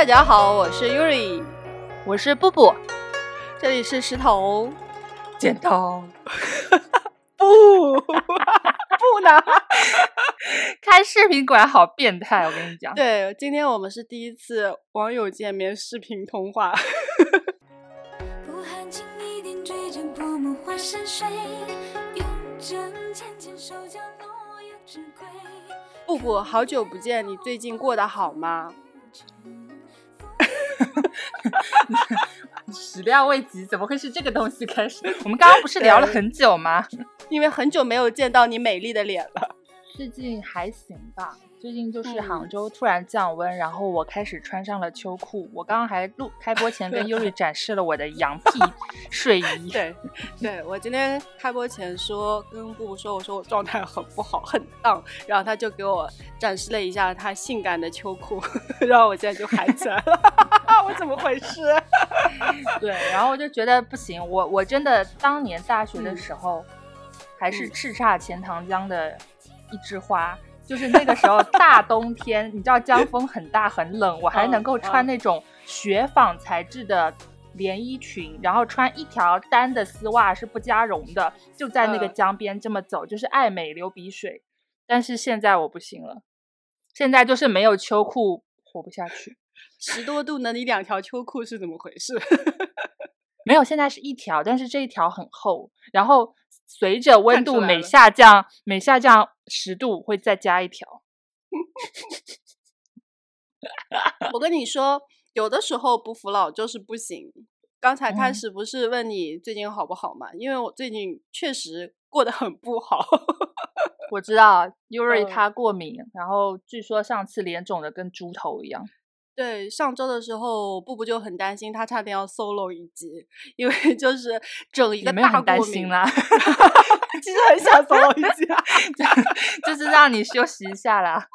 大家好，我是 Yuri，我是布布，这里是石头剪刀 布 不呢。开视频果然好变态，我跟你讲。对，今天我们是第一次网友见面视频通话。不含情一点追着薄暮花深睡，拥着浅浅手脚落叶知归。布布，好久不见，你最近过得好吗？始料未及，怎么会是这个东西开始？我们刚刚不是聊了很久吗？因为很久没有见到你美丽的脸了。最近还行吧，最近就是杭州突然降温，然后我开始穿上了秋裤。我刚刚还录开播前跟优瑞 展示了我的羊皮睡衣。对，对我今天开播前说跟布布说，我说我状态很不好，很荡，然后他就给我展示了一下他性感的秋裤，然后我现在就喊起来了。我怎么回事？对，然后我就觉得不行，我我真的当年大学的时候还是叱咤钱塘江的。一枝花，就是那个时候 大冬天，你知道江风很大很冷，我还能够穿那种雪纺材质的连衣裙，然后穿一条单的丝袜是不加绒的，就在那个江边这么走，就是爱美流鼻水。但是现在我不行了，现在就是没有秋裤活不下去。十多度呢，你两条秋裤是怎么回事？没有，现在是一条，但是这一条很厚，然后。随着温度每下降，每下降十度会再加一条。我跟你说，有的时候不服老就是不行。刚才开始不是问你最近好不好嘛？因为我最近确实过得很不好。我知道 Yuri 他过敏，然后据说上次脸肿的跟猪头一样。对，上周的时候，布布就很担心，他差点要 solo 一集，因为就是整一个大过敏啦。其实很想 solo 一集，啊就是让你休息一下啦。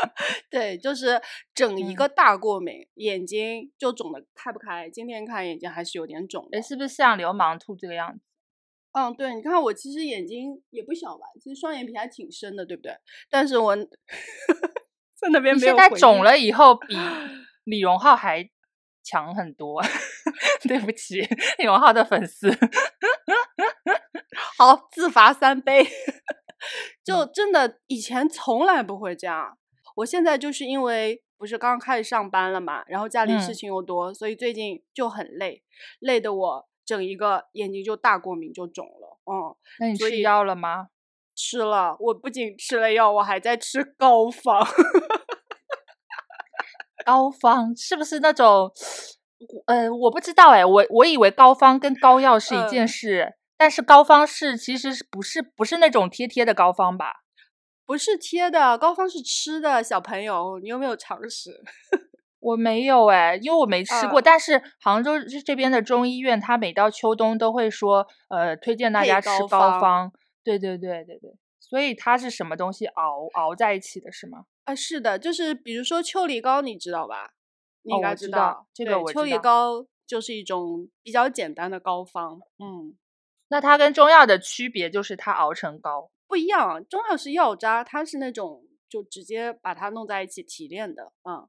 对，就是整一个大过敏，眼睛就肿的开不开。今天看眼睛还是有点肿。哎，是不是像流氓兔这个样子？嗯，对，你看我其实眼睛也不小吧，其实双眼皮还挺深的，对不对？但是我在那边没有。现在肿了以后比。李荣浩还强很多，对不起，李荣浩的粉丝。好，自罚三杯。就真的以前从来不会这样，我现在就是因为不是刚开始上班了嘛，然后家里事情又多，所以最近就很累，累的我整一个眼睛就大过敏，就肿了。嗯，那你吃药了吗？吃了，我不仅吃了药，我还在吃膏方。膏方是不是那种？呃，我不知道哎，我我以为膏方跟膏药是一件事，但是膏方是其实是不是不是那种贴贴的膏方吧？不是贴的，膏方是吃的。小朋友，你有没有常识？我没有哎，因为我没吃过。但是杭州这边的中医院，它每到秋冬都会说，呃，推荐大家吃膏方。对对对对对，所以它是什么东西熬熬在一起的，是吗？啊，是的，就是比如说秋梨膏，你知道吧？你应该知道这个。秋梨膏就是一种比较简单的膏方。嗯，那它跟中药的区别就是它熬成膏不一样。中药是药渣，它是那种就直接把它弄在一起提炼的。嗯，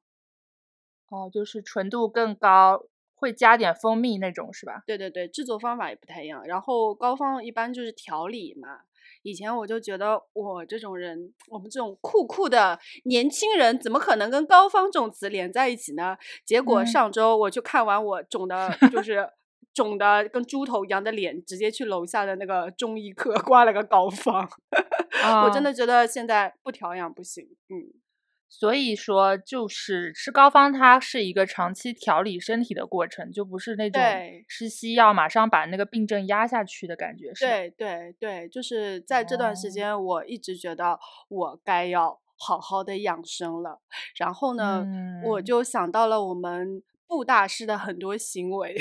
哦，就是纯度更高，会加点蜂蜜那种是吧？对对对，制作方法也不太一样。然后膏方一般就是调理嘛。以前我就觉得我这种人，我们这种酷酷的年轻人，怎么可能跟高方这种词连在一起呢？结果上周我去看完我肿的，就是肿的跟猪头一样的脸，直接去楼下的那个中医科挂了个膏方。我真的觉得现在不调养不行。嗯。所以说，就是吃膏方，它是一个长期调理身体的过程，就不是那种吃西药马上把那个病症压下去的感觉。是对对对，就是在这段时间，我一直觉得我该要好好的养生了。然后呢，我就想到了我们布大师的很多行为。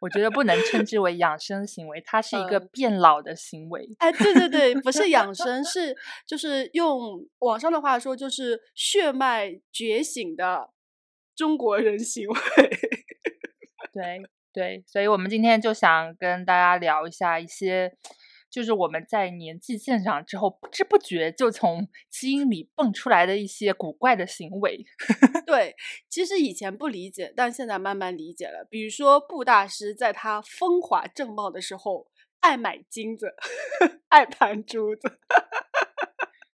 我觉得不能称之为养生行为，它是一个变老的行为。哎，对对对，不是养生，是就是用网上的话说，就是血脉觉醒的中国人行为。对对，所以我们今天就想跟大家聊一下一些就是我们在年纪渐长之后，不知不觉就从基因里蹦出来的一些古怪的行为。对，其实以前不理解，但现在慢慢理解了。比如说布大师在他风华正茂的时候，爱买金子，爱盘珠子，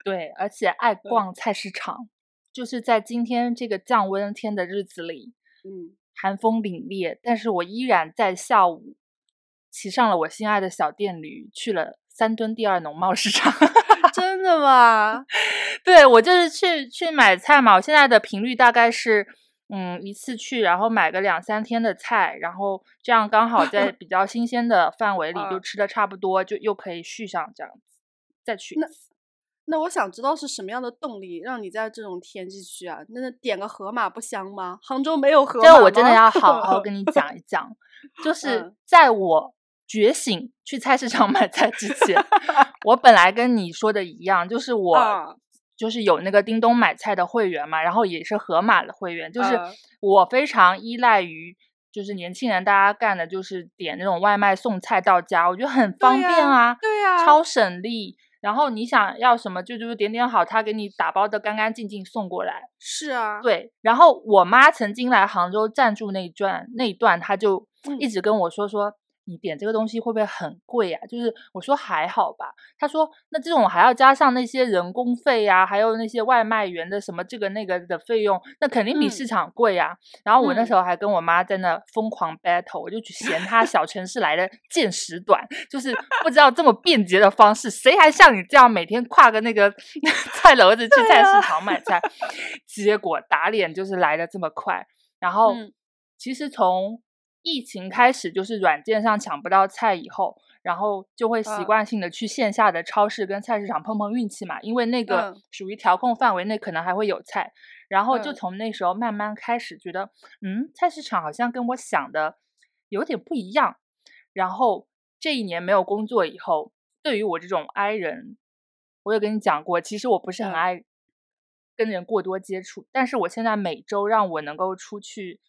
对，而且爱 逛菜市场。就是在今天这个降温天的日子里，嗯，寒风凛冽，但是我依然在下午骑上了我心爱的小电驴，去了三墩第二农贸市场。真的吗？对，我就是去去买菜嘛。我现在的频率大概是，嗯，一次去，然后买个两三天的菜，然后这样刚好在比较新鲜的范围里就吃的差不多，就又可以续上这样子，再去一次。那我想知道是什么样的动力让你在这种天气去啊？那点个河马不香吗？杭州没有河马这我真的要好好跟你讲一讲。就是在我觉醒去菜市场买菜之前，我本来跟你说的一样，就是我就是有那个叮咚买菜的会员嘛，然后也是盒马的会员，就是我非常依赖于就是年轻人大家干的就是点那种外卖送菜到家，我觉得很方便啊，对呀，超省力。然后你想要什么，就就是点点好，他给你打包的干干净净送过来。是啊，对。然后我妈曾经来杭州暂住那一段那一段，她就一直跟我说说。你点这个东西会不会很贵啊？就是我说还好吧。他说那这种还要加上那些人工费呀，还有那些外卖员的什么这个那个的费用，那肯定比市场贵呀。然后我那时候还跟我妈在那疯狂 battle，我就去嫌他小城市来的见识短，就是不知道这么便捷的方式，谁还像你这样每天跨个那个 菜篓子去菜市场买菜？结果打脸就是来的这么快。然后其实从疫情开始就是软件上抢不到菜以后，然后就会习惯性的去线下的超市跟菜市场碰碰运气嘛，因为那个属于调控范围内，可能还会有菜。然后就从那时候慢慢开始觉得，嗯，菜市场好像跟我想的有点不一样。然后这一年没有工作以后，对于我这种 I 人，我有跟你讲过，其实我不是很爱跟人过多接触，但是我现在每周让我能够出去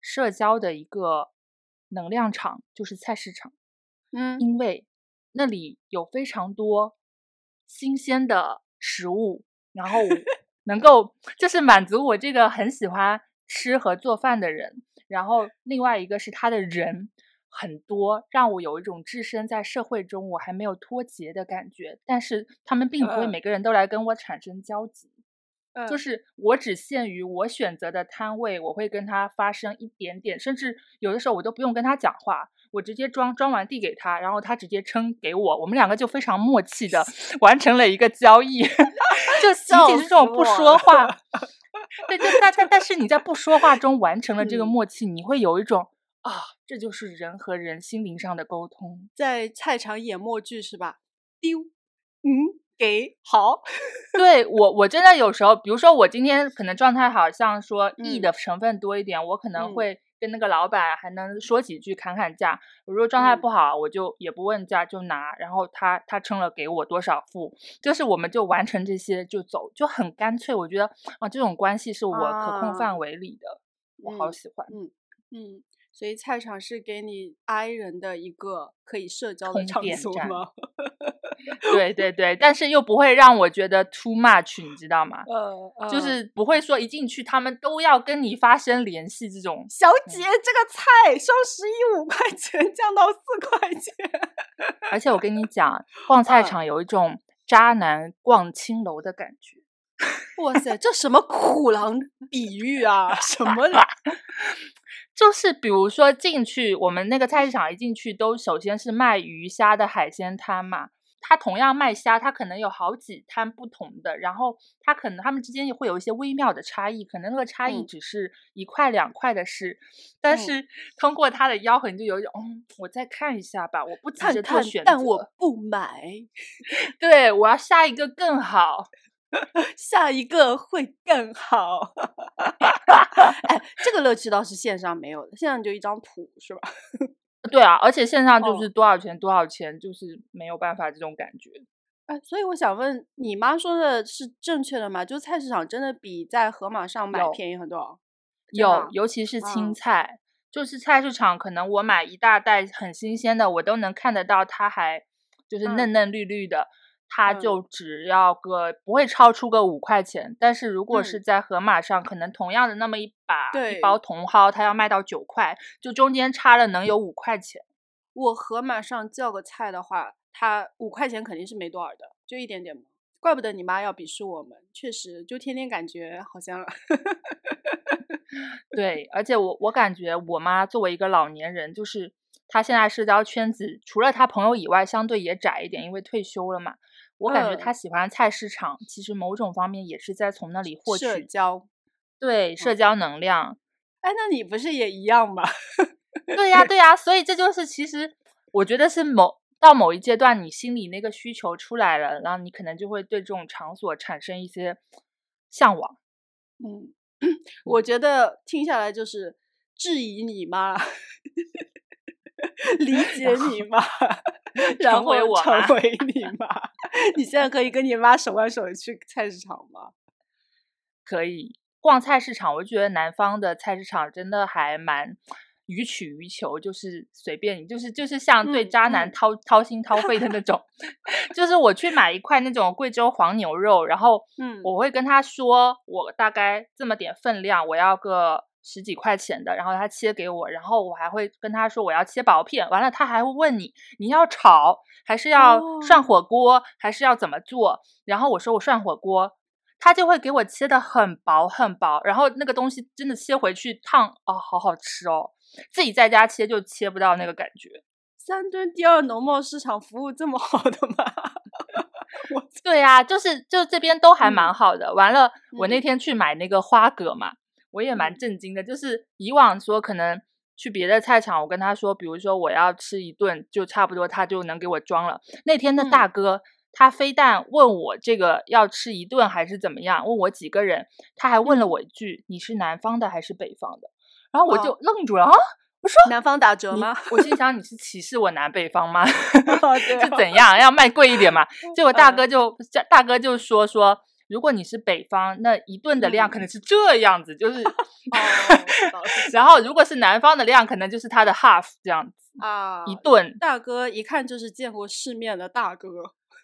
社交的一个。能量场就是菜市场，嗯，因为那里有非常多新鲜的食物，然后 能够就是满足我这个很喜欢吃和做饭的人。然后另外一个是他的人很多，让我有一种置身在社会中我还没有脱节的感觉。但是他们并不会每个人都来跟我产生交集。就是我只限于我选择的摊位，我会跟他发生一点点，甚至有的时候我都不用跟他讲话，我直接装装完递给他，然后他直接称给我，我们两个就非常默契的 完成了一个交易，就仅仅是这种不说话，对对，但但但是你在不说话中完成了这个默契，你会有一种啊，这就是人和人心灵上的沟通，在菜场演默剧是吧？丢，嗯。给好，对我我真的有时候，比如说我今天可能状态好像说 E 的成分多一点，我可能会跟那个老板还能说几句砍砍价。如果状态不好，我就也不问价就拿，然后他他称了给我多少付，就是我们就完成这些就走，就很干脆。我觉得啊，这种关系是我可控范围里的，我好喜欢。嗯嗯。所以菜场是给你 I 人的一个可以社交的场所吗？对对对，但是又不会让我觉得 too much，你知道吗？呃，就是不会说一进去他们都要跟你发生联系这种。小姐，这个菜双十一五块钱降到四块钱。而且我跟你讲，逛菜场有一种渣男逛青楼的感觉。哇塞，这什么苦狼比喻啊？什么？就是比如说进去，我们那个菜市场一进去都首先是卖鱼虾的海鲜摊嘛。它同样卖虾，它可能有好几摊不同的，然后它可能他们之间也会有一些微妙的差异，可能那个差异只是一块两块的事。但是通过它的吆喝，你就有一种，嗯，我再看一下吧，我不急着做选择，但我不买。对，我要下一个更好。下一个会更好。哎，这个乐趣倒是线上没有的，线上就一张图，是吧？对啊，而且线上就是多少钱多少钱，就是没有办法这种感觉。哎，所以我想问，你妈说的是正确的吗？就菜市场真的比在盒马上买便宜很多？有，尤其是青菜，就是菜市场可能我买一大袋很新鲜的，我都能看得到它还。就是嗯嫩嫩绿绿的，它嗯就只要个不会超出个五块钱。但是如果是嗯在盒马上，可能同样的那么一把一包茼蒿，它要卖到九块，就中间差了能有五块钱。我盒马上叫个菜的话，它五块钱肯定是没多少的，就一点点嘛。怪不得你妈要鄙视我们，确实就天天感觉好像 对，而且我我感觉我妈作为一个老年人，就是她现在社交圈子除了他朋友以外，相对也窄一点，因为退休了嘛。我感觉他喜欢菜市场，其实某种方面也是在从那里获取社交。对社交能量。哎，那你不是也一样吗？对呀，对呀，所以这就是其实我觉得是某到某一阶段，你心里那个需求出来了，然后你可能就会对这种场所产生一些向往。嗯，我觉得听下来就是质疑你妈，理解你妈，然后成为我成为你妈。你现在可以跟你妈手挽手的去菜市场吗？可以逛菜市场，我觉得南方的菜市场真的还蛮予取予求，就是随便你，就是就是像对嗯渣男嗯掏、掏心掏肺的那种。就是我去买一块那种贵州黄牛肉，然后嗯我会跟他说，我大概这么点分量，我要个十几块钱的，然后他切给我，然后我还会跟他说我要切薄片，完了他还会问你你要炒还是要涮哦火锅，还是要怎么做，然后我说我涮火锅。他就会给我切的很薄很薄，然后那个东西真的切回去烫哦，好好吃哦。自己在家切就切不到那个感觉。三墩第二农贸市场服务这么好的吗？我对呀、就是就这边都还蛮嗯好的。完了，我那嗯天去买那个花蛤嘛，我也蛮嗯震惊的。就是以往说可能去别的菜场，我跟他说，比如说我要吃一顿，就差不多他就能给我装了。那天的大嗯哥。他非但问我这个要吃一顿还是怎么样，问我几个人，他还问了嗯我一句：“你是南方的还是北方的？”然后我就哦愣住了啊！我说南方打折吗？我心想你是歧视我南北方吗？哦对 是哦怎样要卖贵一点嘛？结果大嗯哥就大哥就说说，如果你是北方，那一顿的量可嗯能是这样子，就是，哦 然后如果是南方的量，可能就是它的 half 这样子啊，一顿，大哥一看就是见过世面的大哥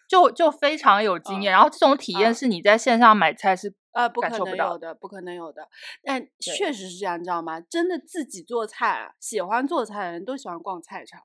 就就非常有经验。然后这种体验啊是你在线上买菜是呃，不可能有的，不可能有的。但确实是这样，你知道吗？真的自己做菜啊，喜欢做菜的人都喜欢逛菜场，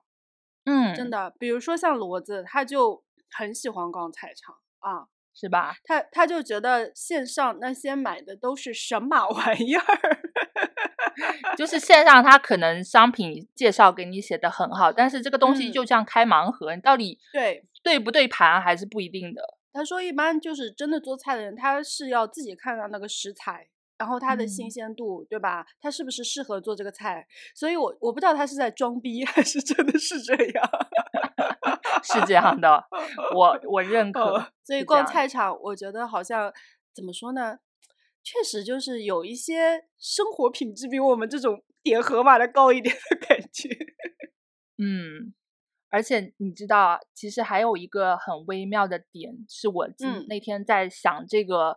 嗯，真的。比如说像骡子，他就很喜欢逛菜场啊，是吧？他他就觉得线上那些买的都是神马玩意儿。就是线上他可能商品介绍给你写的很好，但是这个东西嗯就像开盲盒，你到底对，对不对盘还是不一定的。他说一般就是真的做菜的人，他是要自己看到那个食材。然后它的新嗯鲜度，对吧？它是不是适合做这个菜？所以我我不知道他是在装逼还是真的是这样。是这样的，我我认可。哦所以逛菜场，我觉得好像怎么说呢？确实就是有一些生活品质比我们这种点盒马的高一点的感觉。嗯，而且你知道啊，其实还有一个很微妙的点，是我今嗯那天在想这个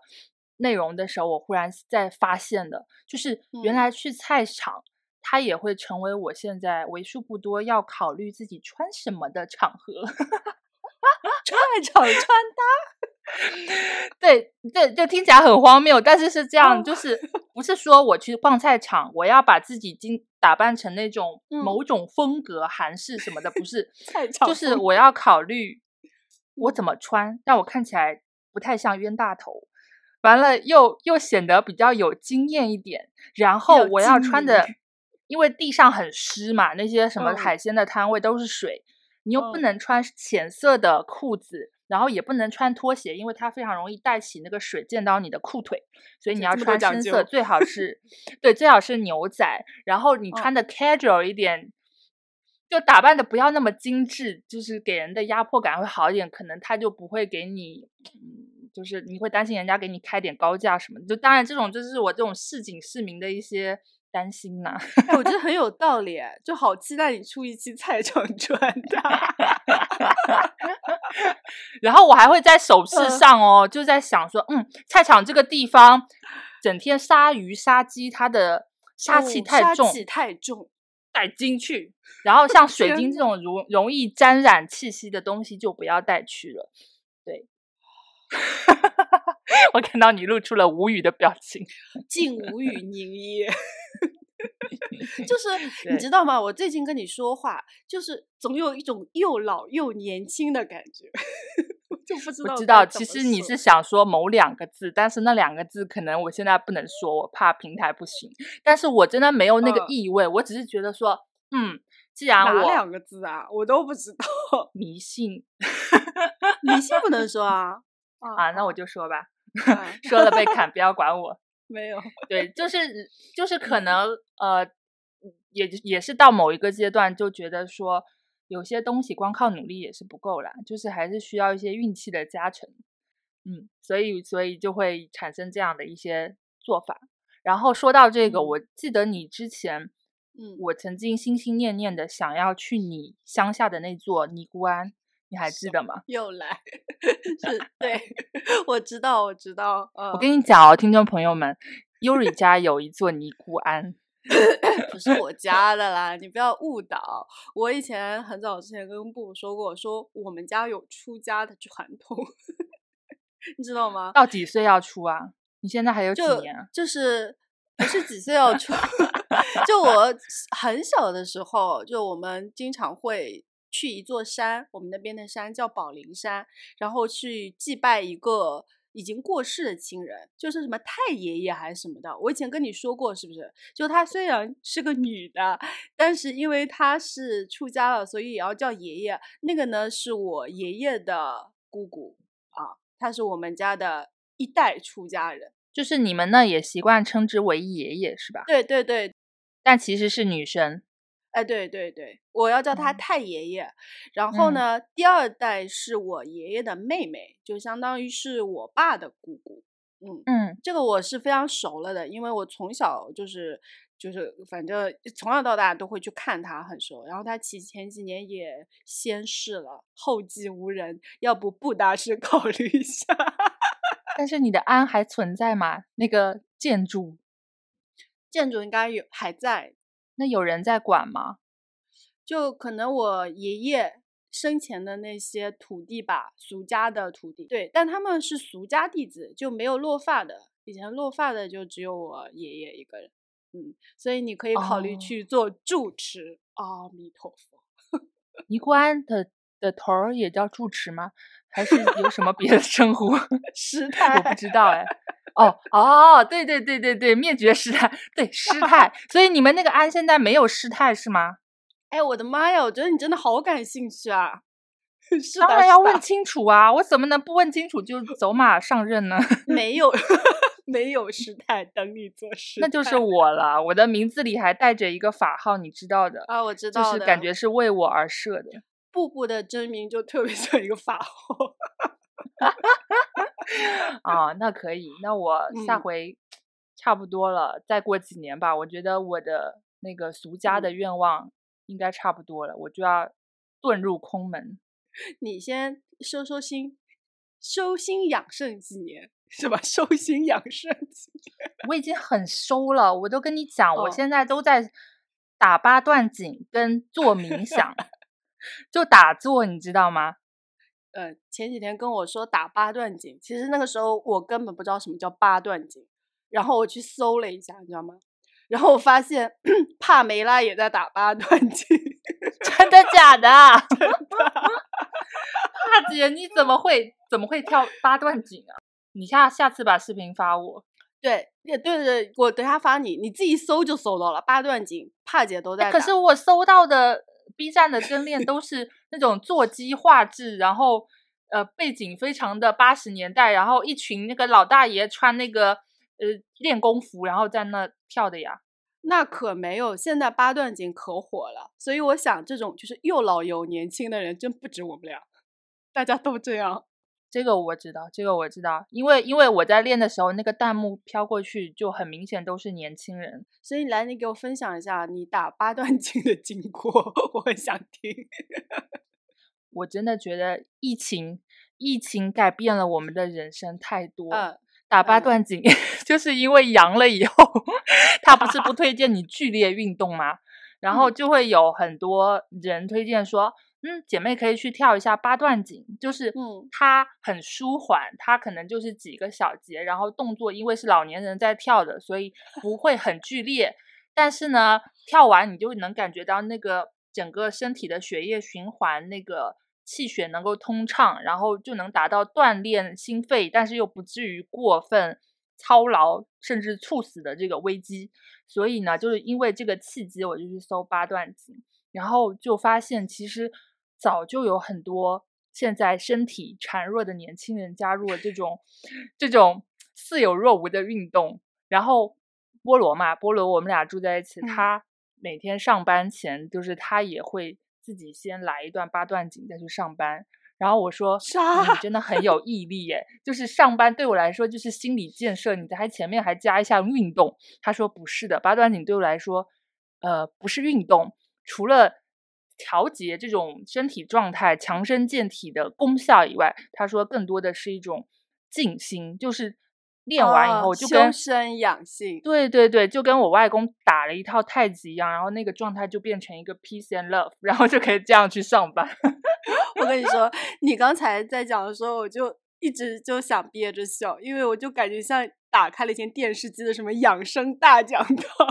内容的时候，我忽然在发现的，就是原嗯。来去菜场，它也会成为我现在为数不多要考虑自己穿什么的场合。菜场穿搭，对对，就听起来很荒谬，但是是这样，哦就是。不是说我去逛菜场，我要把自己经打扮成那种嗯。某种风格、韩式什么的，不是，菜。场就是我要考虑我怎嗯么穿，让我看起来不太像冤大头，完了又又显得比较有经验一点，然后我要穿的，因为地上很湿嘛，那些什么嗯。海鲜的摊位都是水，你又不嗯。能穿浅色的裤子。然后也不能穿拖鞋，因为它非常容易带起那个水溅到你的裤腿，所以你要穿深色，最好是。对，最好是牛仔。然后你嗯。穿的 casual 一点，就打扮的不要那么精致，就是给人的压迫感会好一点，可能他就不会给你，嗯，就是你会担心人家给你开点高价什么的。就当然这种就是我这种市井市民的一些担心呐、哎，我觉得很有道理，哎就好期待你出一期菜场穿搭。然后我还会在手 势嗯上哦，就在想说，嗯，菜场这个地方整天杀鱼杀鸡，它的杀气哦杀太重，气太重。带进去。然后像水晶这种容容易沾染气息的东西就不要带去了。对，我看到你露出了无语的表情。竟无语凝噎。就是你知道吗？我最近跟你说话，就是总有一种又老又年轻的感觉，我就不知道知道，其实你是想说某两个字，但是那两个字可能我现在不能说，我怕平台不行。但是我真的没有那个嗯意味，我只是觉得说，嗯，既然哪我两个字啊？我都不知道，迷信迷信不能说啊。啊，那我就说吧，啊说了被砍，不要管我。没有。对，就是就是可能呃，也也是到某一个阶段就觉得说，有些东西光靠努力也是不够啦，就是还是需要一些运气的加成。嗯，所以所以就会产生这样的一些做法。然后说到这个，嗯我记得你之前，嗯，我曾经心心念念的想要去你乡下的那座尼姑庵，你还记得吗？又来，是对，我知道，我知道。呃、我跟你 讲哦，听众朋友们，优瑞家有一座尼姑庵。不是我家的啦，你不要误导。我以前很早之前跟布布说过，说我们家有出家的传统，你知道吗？到几岁要出啊？你现在还有几年啊？就是不是几岁要出？就我很小的时候，就我们经常会去一座山，我们那边的山叫宝灵山，然后去祭拜一个已经过世的亲人，就是什么太爷爷还是什么的。我以前跟你说过，是不是？就她虽然是个女的，但是因为她是出家了，所以也要叫爷爷。那个呢，是我爷爷的姑姑啊，她是我们家的一代出家人。就是你们那也习惯称之为爷爷是吧？对对对，但其实是女生。哎，对对对，我要叫他嗯太爷爷。然后嗯呢，第二代是我爷爷的妹妹，就相当于是我爸的姑姑。嗯，嗯，这个我是非常熟了的，因为我从小就是就是反正从小到大都会去看他，很熟。然后他其前几年也仙逝了，后继无人，要不布大师考虑一下。但是你的庵还存在吗？那个建筑，建筑应该有还在，那有人在管吗？就可能我爷爷生前的那些土地吧，俗家的土地，对，但他们是俗家弟子，就没有落发的。以前落发的就只有我爷爷一个人，嗯，所以你可以考虑哦去做住持。阿弥陀佛，尼姑庵的的头儿也叫住持吗？还是有什么别的称呼？师太我不知道哎。哦哦，对对对对对，灭绝师太，对师太。所以你们那个安现在没有师太是吗？哎，我的妈呀！我觉得你真的好感兴趣啊！是当然要问清楚啊！我怎么能不问清楚就走马上任呢？没有没有师太等你做师，那就是我了。我的名字里还带着一个法号，你知道的，啊，我知道，就是感觉是为我而设的。布布的真名就特别 像一个法号。啊，那可以，那我下嗯回差不多了，再过几年吧，我觉得我的那个俗家嗯的愿望应该差不多了，我就要遁入空门。你先收收心，收心养肾几年是吧？收心养肾几年，我已经很收了，我都跟你讲，我哦现在都在打八段锦跟做冥想，就打坐，你知道吗？呃，前几天跟我说打八段锦，其实那个时候我根本不知道什么叫八段锦，然后我去搜了一下，你知道吗？然后我发现 帕梅拉也在打八段锦，真的假的？帕姐，你怎么会怎么会跳八段锦啊？你下下次把视频发我。对，也对对对，我等下发你，你自己搜就搜到了八段锦，帕姐都在可是我搜到的 B 站的真练都是那种座机画质，然后呃背景非常的八十年代，然后一群那个老大爷穿那个呃练功服，然后在那跳的呀。那可没有，现在八段锦可火了，所以我想这种就是又老又年轻的人真不止我们俩，大家都这样。这个我知道，这个我知道，因为因为我在练的时候，那个弹幕飘过去就很明显都是年轻人。所以来，你给我分享一下你打八段锦的经过，我很想听。我真的觉得疫情疫情改变了我们的人生太多。嗯，打八嗯段锦 就是因为阳了以后，他不是不推荐你剧烈运动吗？然后就会有很多人推荐说，嗯，姐妹可以去跳一下八段锦，就是嗯它很舒缓，它可能就是几个小节，然后动作因为是老年人在跳的，所以不会很剧烈。但是呢，跳完你就能感觉到那个整个身体的血液循环，那个气血能够通畅，然后就能达到锻炼心肺，但是又不至于过分操劳，甚至猝死的这个危机。所以呢，就是因为这个契机，我就去搜八段锦，然后就发现其实早就有很多现在身体孱弱的年轻人加入了这种这种似有若无的运动。然后菠萝嘛，菠萝我们俩住在一起，嗯他每天上班前，就是他也会自己先来一段八段锦再去上班。然后我说：“啥你真的很有 毅力耶！就是上班对我来说就是心理建设，你在前面还加一项运动。”他说：“不是的，八段锦对我来说，呃，不是运动，除了调节这种身体状态、强身健体的功效以外，他说更多的是一种静心，就是练完以哦后就跟、修身养性。对对对，就跟我外公打了一套太极一样，然后那个状态就变成一个 peace and love，然后就可以这样去上班。我跟你说，你刚才在讲的时候，我就一直就想憋着笑，因为我就感觉像打开了一间电视机的什么养生大讲堂。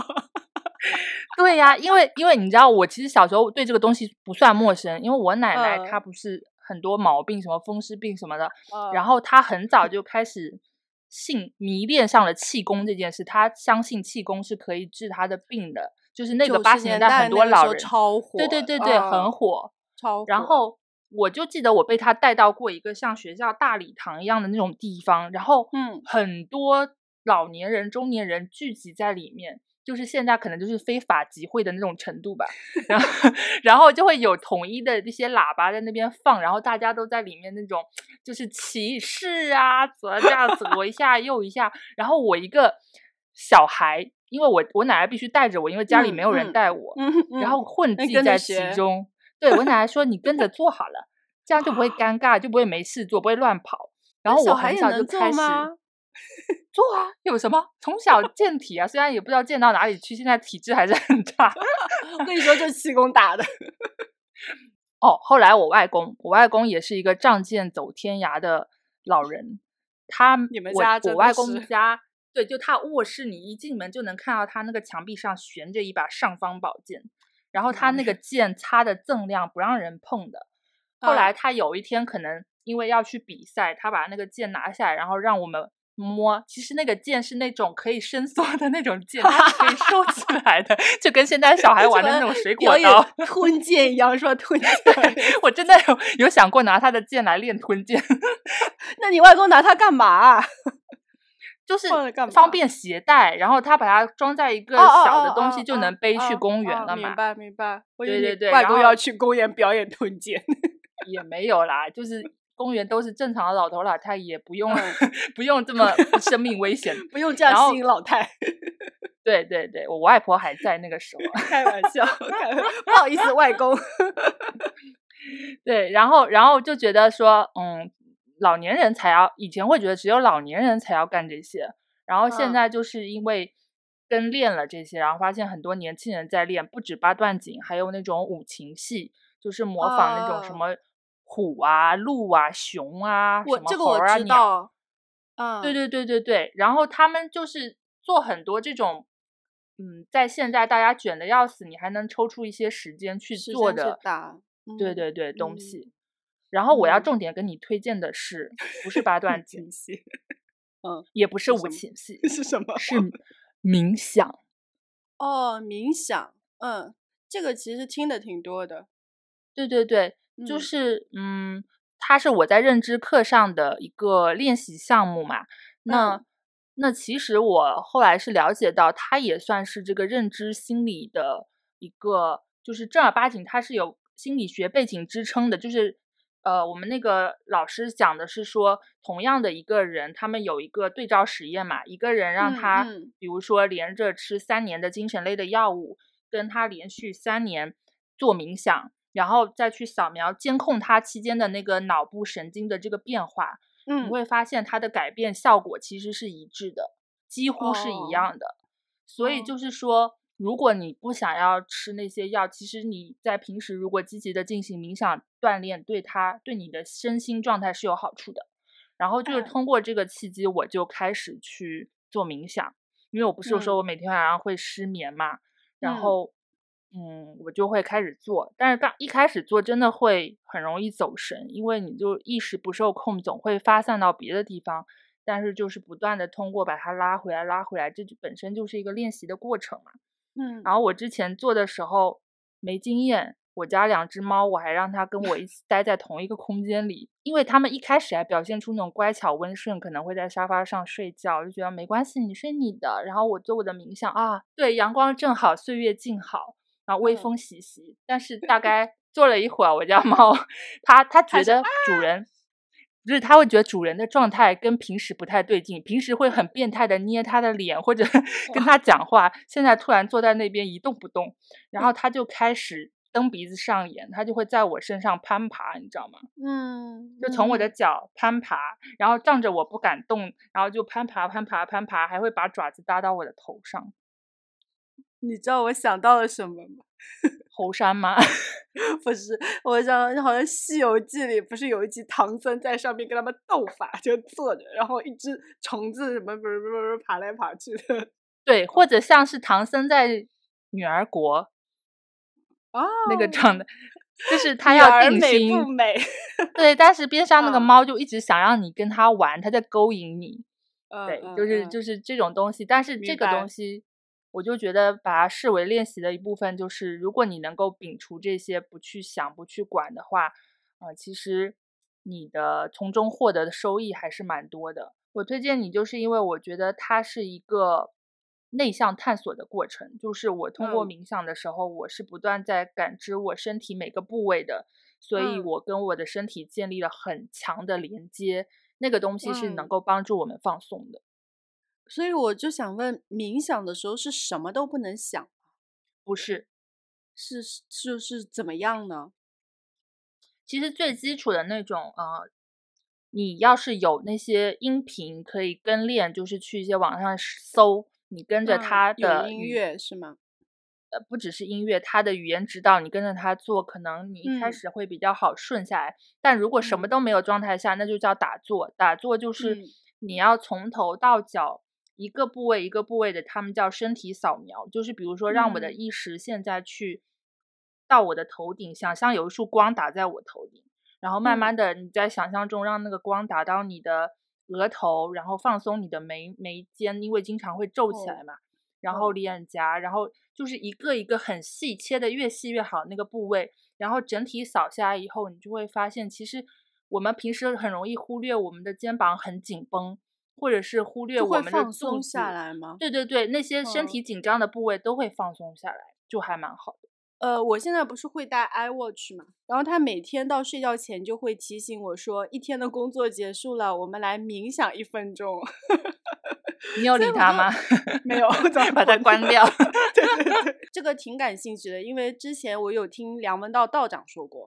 对呀、因为 因为你知道，我其实小时候对这个东西不算陌生，因为我奶奶嗯她不是很多毛病，什么风湿病什么的，然后后她很早就开始信迷恋上了气功这件事，她相信气功是可以治她的病的，就是那个八十年代很多老人，超火，对对对对，很嗯火。超火。然后我就记得我被他带到过一个像学校大礼堂一样的那种地方，然后嗯很多老年人、中年人聚集在里面。就是现在可能就是非法集会的那种程度吧，然后然后就会有统一的这些喇叭在那边放，然后大家都在里面那种就是歧视啊，左这样左一下右一下，然后我一个小孩，因为我我奶奶必须带着我，因为家里嗯没有人嗯带我，嗯，然后混迹在其中。对我奶奶说：“你跟着 做好了，这样就不会尴尬，就不会没事做，不会乱跑。”然后我很小就开始吗 做啊，有什么？从小健体啊，虽然也不知道健到哪里去，现在体质还是很差。我跟你说，就是气功打的。哦，后来我外公，我外公也是一个仗剑走天涯的老人。他你们我家我外公家，对，就他卧室，你一进门就能看到他那个墙壁上悬着一把尚方宝剑，然后他那个剑擦的锃亮，不让人碰的。后来嗯他有一天可能因为要去比赛，他把那个剑拿下来，然后让我们摸。其实那个剑是那种可以伸缩的那种剑，可以收起 来的，就跟现在小孩玩的那种水果刀。吞剑一样，说吞 剑。我真的有有想过拿他的剑来练吞剑，那你外公拿它干嘛啊？就是方便携带，然后他把它装在一个小的东西就哦能背去哦公园了嘛。哦明白明白。对对对外公要去公园表演吞剑。也没有啦，就是公园都是正常的老头老太，也不用、嗯不用这么生命危险。不用这样吸引老太。对对对，我外婆还在那个时候。开玩笑，开玩不好意思，外公。对，然后然后就觉得说，嗯，老年人才要，以前会觉得只有老年人才要干这些，然后现嗯在就是因为跟练了这些，然后发现很多年轻人在练，不止八段锦，还有那种五禽戏，就是模仿那种什哦么虎啊、鹿啊、熊啊，什么我。知道。嗯，对对对对对，然后他们就是做很多这种，嗯，在现在大家卷的要死，你还能抽出一些时间去做的，对对对，东嗯西。然后我要嗯重点跟你推荐的是，不是八段锦。嗯，也不是五禽戏，是什么？是 冥想。哦，冥想。嗯，这个其实听的挺多的。对对对，就嗯是嗯，它是我在认知课上的一个练习项目嘛。那、嗯那其实我后来是了解到，它也算是这个认知心理的一个，就是正儿八经，它是有心理学背景支撑的。就是呃，我们那个老师讲的是说，同样的一个人，他们有一个对照实验嘛，一个人让嗯他，嗯比如说连着吃三年的精神类的药物，跟他连续三年做冥想。然后再去扫描监控它期间的那个脑部神经的这个变化，你嗯，会发现它的改变效果其实是一致的，几乎是哦一样的。所以哦。就是说，如果你不想要吃那些药，其实你在平时如果积极的进行冥想锻炼，对它对你的身心状态是有好处的。然后就是通过这个契机，我就开始去做冥想，因为我不是说我每天晚上会失眠嘛，然后嗯，我就会开始做。但是刚一开始做，真的会很容易走神，因为你就意识不受控，总会发散到别的地方。但是就是不断的通过把它拉回来，拉回来，这就本身就是一个练习的过程嘛。嗯，然后我之前做的时候没经验，我家两只猫，我还让它跟我一起待在同一个空间里，因为它们一开始还表现出那种乖巧温顺，可能会在沙发上睡觉，就觉得没关系，你睡你的，然后我做我的冥想啊，对，阳光正好，岁月静好，然后微风习习。但是大概坐了一会儿，我家猫它它觉得主人。就是它会觉得主人的状态跟平时不太对劲，平时会很变态的捏它的脸或者跟它讲话，现在突然坐在那边一动不动，然后他就开始蹬鼻子上眼，他就会在我身上攀爬，你知道吗？嗯，就从我的脚攀爬，然后仗着我不敢动，然后就攀爬攀爬攀爬，还会把爪子搭到我的头上。你知道我想到了什么吗？猴山吗？不是，我想好像《西游记》里不是有一集唐僧在上面跟他们斗法，就坐着，然后一只虫子什么不是不是爬来爬去的。对，或者像是唐僧在女儿国哦，那个状的，就是他要定心。美不美？对，但是边上那个猫就一直想让你跟他玩，他在勾引你。对，就是就是这种东西，但是这个东西。我就觉得把它视为练习的一部分，就是如果你能够摒除这些，不去想、不去管的话，啊，其实你的从中获得的收益还是蛮多的。我推荐你，就是因为我觉得它是一个内向探索的过程。就是我通过冥想的时候，我是不断在感知我身体每个部位的，所以我跟我的身体建立了很强的连接。那个东西是能够帮助我们放松的。所以我就想问，冥想的时候是什么都不能想不是，是就是怎么样呢？其实最基础的那种，呃，你要是有那些音频可以跟练，就是去一些网上搜，你跟着他的音乐是吗？呃，不只是音乐，他的语言指导，你跟着他做，可能你一开始会比较好顺下来。但如果什么都没有状态下，那就叫打坐。打坐就是你要从头到脚。一个部位一个部位的，他们叫身体扫描，就是比如说让我的意识现在去到我的头顶，想象有一束光打在我头顶，然后慢慢的你在想象中让那个光打到你的额头，然后放松你的眉眉间，因为经常会皱起来嘛，然后脸颊，然后就是一个一个很细切的，越细越好那个部位，然后整体扫下来以后，你就会发现，其实我们平时很容易忽略我们的肩膀很紧绷。或者是忽略我们的松下来吗？对对对，那些身体紧张的部位都会放松下来，就还蛮好的。呃，我现在不是会戴 iWatch 嘛，然后他每天到睡觉前就会提醒我说，一天的工作结束了，我们来冥想一分钟。你有理他吗？没有，把它关掉。对对对，这个挺感兴趣的，因为之前我有听梁文道道长说过。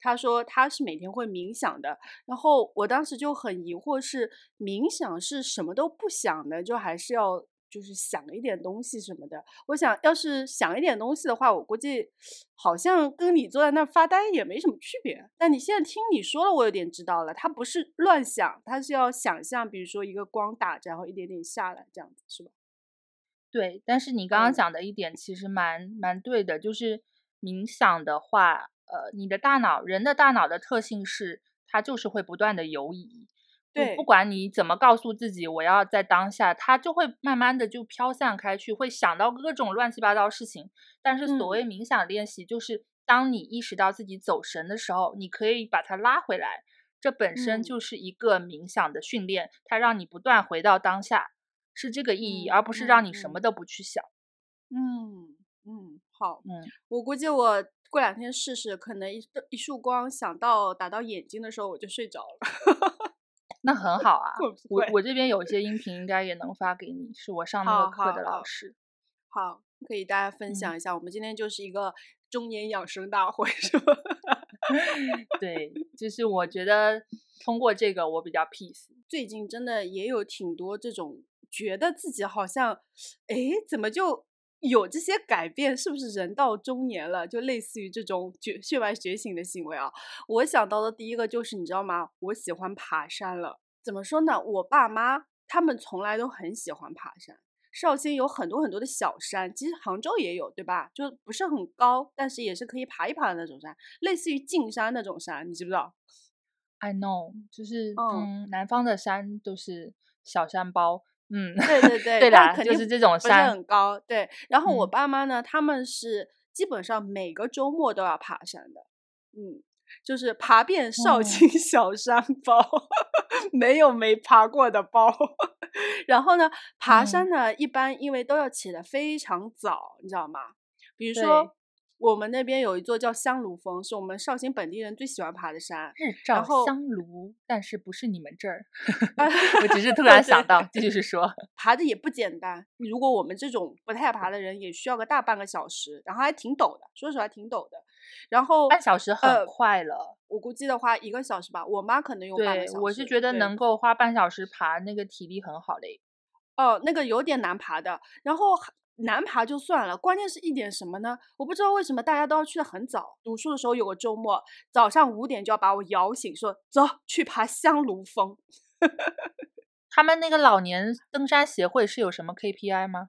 他说他是每天会冥想的，然后我当时就很疑惑，是冥想是什么都不想的，就还是要就是想一点东西什么的。我想要是想一点东西的话，我估计好像跟你坐在那儿发呆也没什么区别。但你现在听你说了，我有点知道了，他不是乱想，他是要想象，比如说一个光打着，然后一点点下来，这样子是吧？对，但是你刚刚讲的一点其实蛮蛮对的，就是冥想的话。呃，你的大脑，人的大脑的特性是，它就是会不断的游移。对，不管你怎么告诉自己我要在当下，它就会慢慢的就飘散开去，会想到各种乱七八糟事情。但是所谓冥想练习，就是当你意识到自己走神的时候，你可以把它拉回来。这本身就是一个冥想的训练，它让你不断回到当下，是这个意义，而不是让你什么都不去想。嗯嗯，好，嗯，我估计我。过两天试试，可能一一束光想到打到眼睛的时候，我就睡着了。那很好啊，我我这边有一些音频，应该也能发给你，是我上那个课的老师。好，可以大家分享一下。我们今天就是一个中年养生大会，是吧？对，就是我觉得通过这个我比较 peace。最近真的也有挺多这种觉得自己好像，哎，怎么就。有这些改变，是不是人到中年了，就类似于这种觉血脉觉醒的行为啊？我想到的第一个就是，你知道吗？我喜欢爬山了。怎么说呢？我爸妈他们从来都很喜欢爬山。绍兴有很多很多的小山，其实杭州也有，对吧？就不是很高，但是也是可以爬一爬的那种山，类似于径山那种山，你知不知道？I know，就是嗯，南方的山都是小山包。嗯，对 对对，对的，就是这种山很高。对，然后我爸妈呢，他们是基本上每个周末都要爬山的，嗯，就是爬遍绍兴 小山包，没有没爬过的包。然后呢，爬山呢，一般因为都要起得非常早，你知道吗？比如说。我们那边有一座叫香炉峰，是我们绍兴本地人最喜欢爬的山。日照香炉，但是不是你们这儿？我只是突然想到，继续说，爬的也不简单。如果我们这种不太爬的人，也需要个大半个小时，然后还挺陡的，说实话挺陡的。然后半小时很快了，我估计的话一个小时吧。我妈可能用半个小时。我是觉得能够花半小时爬，那个体力很好嘞。哦，那个有点难爬的，然后。难爬就算了，关键是一点什么呢？我不知道为什么大家都要去的很早。读书的时候有个周末，早上五点就要把我摇醒，说走去爬香炉峰。他们那个老年登山协会是有什么 KPI 吗？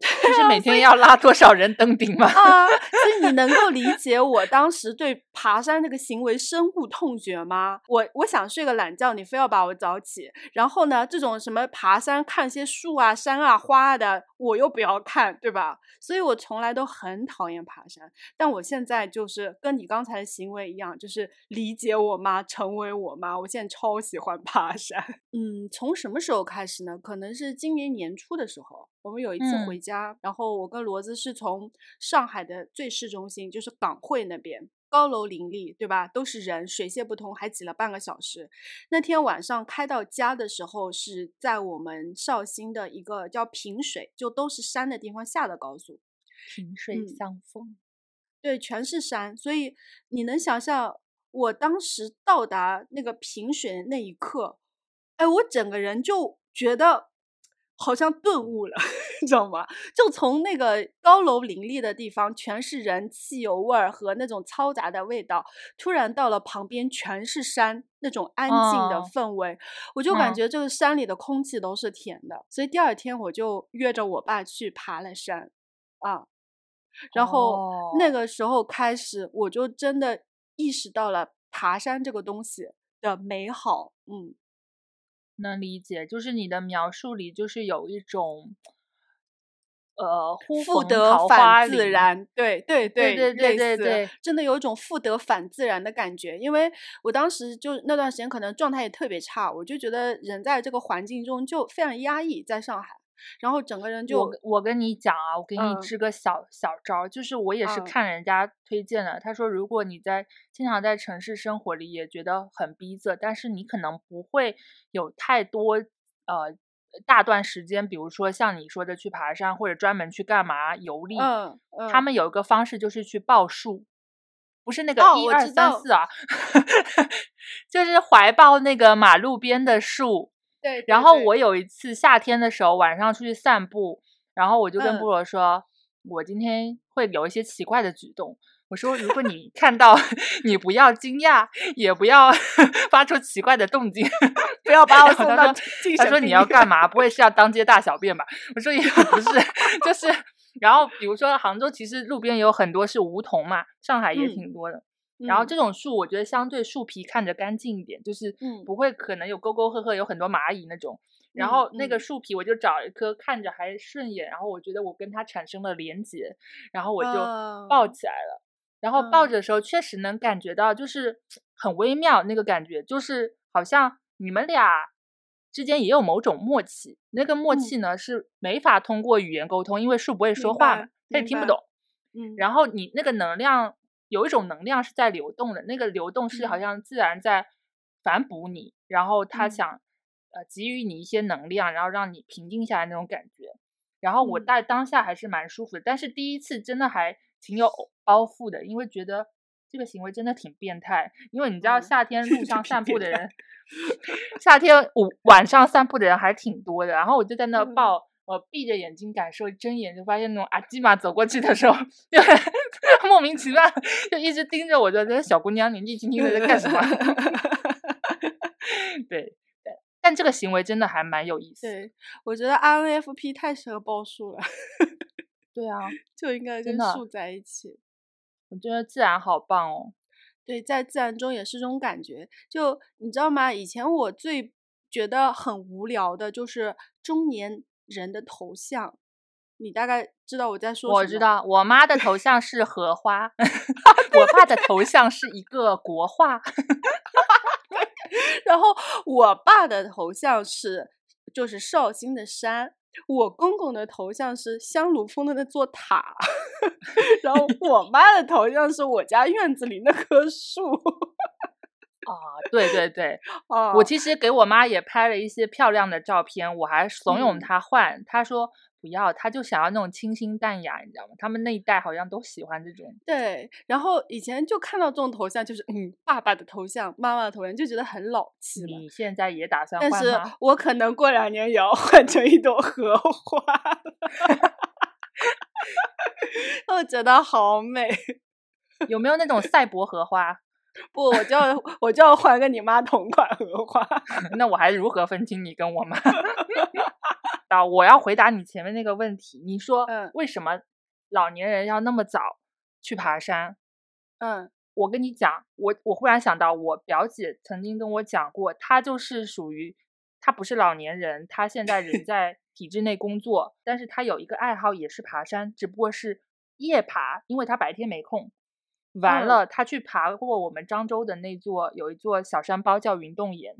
就是每天要拉多少人登顶吗？啊，所以你能够理解我当时对爬山这个行为深恶痛绝吗？我我想睡个懒觉，你非要把我早起，然后呢，这种什么爬山看些树啊、山啊、花的，我又不要看，对吧？所以我从来都很讨厌爬山。但我现在就是跟你刚才的行为一样，就是理解我妈，成为我妈。我现在超喜欢爬山。嗯，从什么时候开始呢？可能是今年年初的时候。我们有一次回家，然后我跟骡子是从上海的最市中心，就是港汇那边，高楼林立，对吧？都是人，水泄不通，还挤了半个小时。那天晚上开到家的时候，是在我们绍兴的一个叫平水，就都是山的地方下的高速。平水相逢，对，全是山，所以你能想象我当时到达那个平水的那一刻，哎，我整个人就觉得。好像顿悟了，你知道吗？就从那个高楼林立的地方，全是人、汽油味儿和那种嘈杂的味道，突然到了旁边全是山，那种安静的氛围，我就感觉这个山里的空气都是甜的。所以第二天我就约着我爸去爬了山，啊，然后那个时候开始，我就真的意识到了爬山这个东西的美好，嗯。能理解，就是你的描述里，就是有一种，呃，复得反自然，对对对对对对对，真的有一种复得反自然的感觉。因为我当时就那段时间可能状态也特别差，我就觉得人在这个环境中就非常压抑，在上海。然后整个人就我我跟你讲啊，我给你支个小小招，就是我也是看人家推荐的。他说，如果你在经常在城市生活里也觉得很逼仄，但是你可能不会有太多呃大段时间，比如说像你说的去爬山或者专门去干嘛游历。嗯嗯。他们有一个方式就是去报数，不是那个一二三四啊，就是怀抱那个马路边的树。对，然后我有一次夏天的时候晚上出去散步，然后我就跟菠萝说，我今天会有一些奇怪的举动。我说，如果你看到，你不要惊讶，也不要 发出奇怪的动静，不要把我送到他说你要干嘛？不会是要当街大小便吧？我说也不是，就是，然后比如说杭州其实路边有很多是梧桐嘛，上海也挺多的。然后这种树，我觉得相对树皮看着干净一点，就是不会可能有沟沟壑壑，有很多蚂蚁那种。然后那个树皮，我就找一棵看着还顺眼，然后我觉得我跟它产生了连结，然后我就抱起来了。然后抱着的时候，确实能感觉到，就是很微妙那个感觉，就是好像你们俩之间也有某种默契。那个默契呢，是没法通过语言沟通，因为树不会说话，它也听不懂。嗯，然后你那个能量。有一种能量是在流动的，那个流动是好像自然在反哺你，然后他想呃给予你一些能量，然后让你平静下来那种感觉。然后我在当下还是蛮舒服的，但是第一次真的还挺有包袱的，因为觉得这个行为真的挺变态。因为你知道夏天路 上散步的人，夏天午晚上散步的人还挺多的。然后我就在那抱我闭着眼睛感受，睁眼就发现那种阿基玛走过去的时候，莫名其妙就一直盯着我，就觉得小姑娘年纪轻轻的在干什么？对对，但这个行为真的还蛮有意思。对，我觉得 INFP 太适合报数了。对啊，就应该跟树在一起。我觉得自然好棒哦。对，在自然中也是这种感觉。就你知道吗？以前我最觉得很无聊的就是中年人的头像。你大概知道我在说什么？我 知道，我妈的头像是荷花，我爸的头像是一个国画，然后我爸的头像是就是绍兴的山。我公公的头像是香炉峰的那座塔，然后我妈的头像是我家院子里那棵树。啊，对对对，哦我其实给我妈也拍了一些漂亮的照片，我还怂恿她换，她说。不要，她就想要那种清新淡雅，你知道吗？他们那一代好像都喜欢这种。对，然后以前就看到这种头像，就是嗯，爸爸的头像、妈妈的头像，就觉得很老气你现在也打算换吗？但是我可能过两年也要换成一朵荷花。我觉得好美。有没有那种赛博荷花？不，我就要我就要换跟你妈同款荷花。那我还如何分清你跟我妈？啊我要回答你前面那个问题，你说为什么老年人要那么早去爬山？嗯，我跟你讲，我我忽然想到，我表姐曾经跟我讲过，她就是属于她不是老年人，她现在人 在体制内工作，但是她有一个爱好也是爬山，只不过是夜爬，因为她白天没空。完了，他去爬过我们漳州的那座有一座小山包叫云洞岩。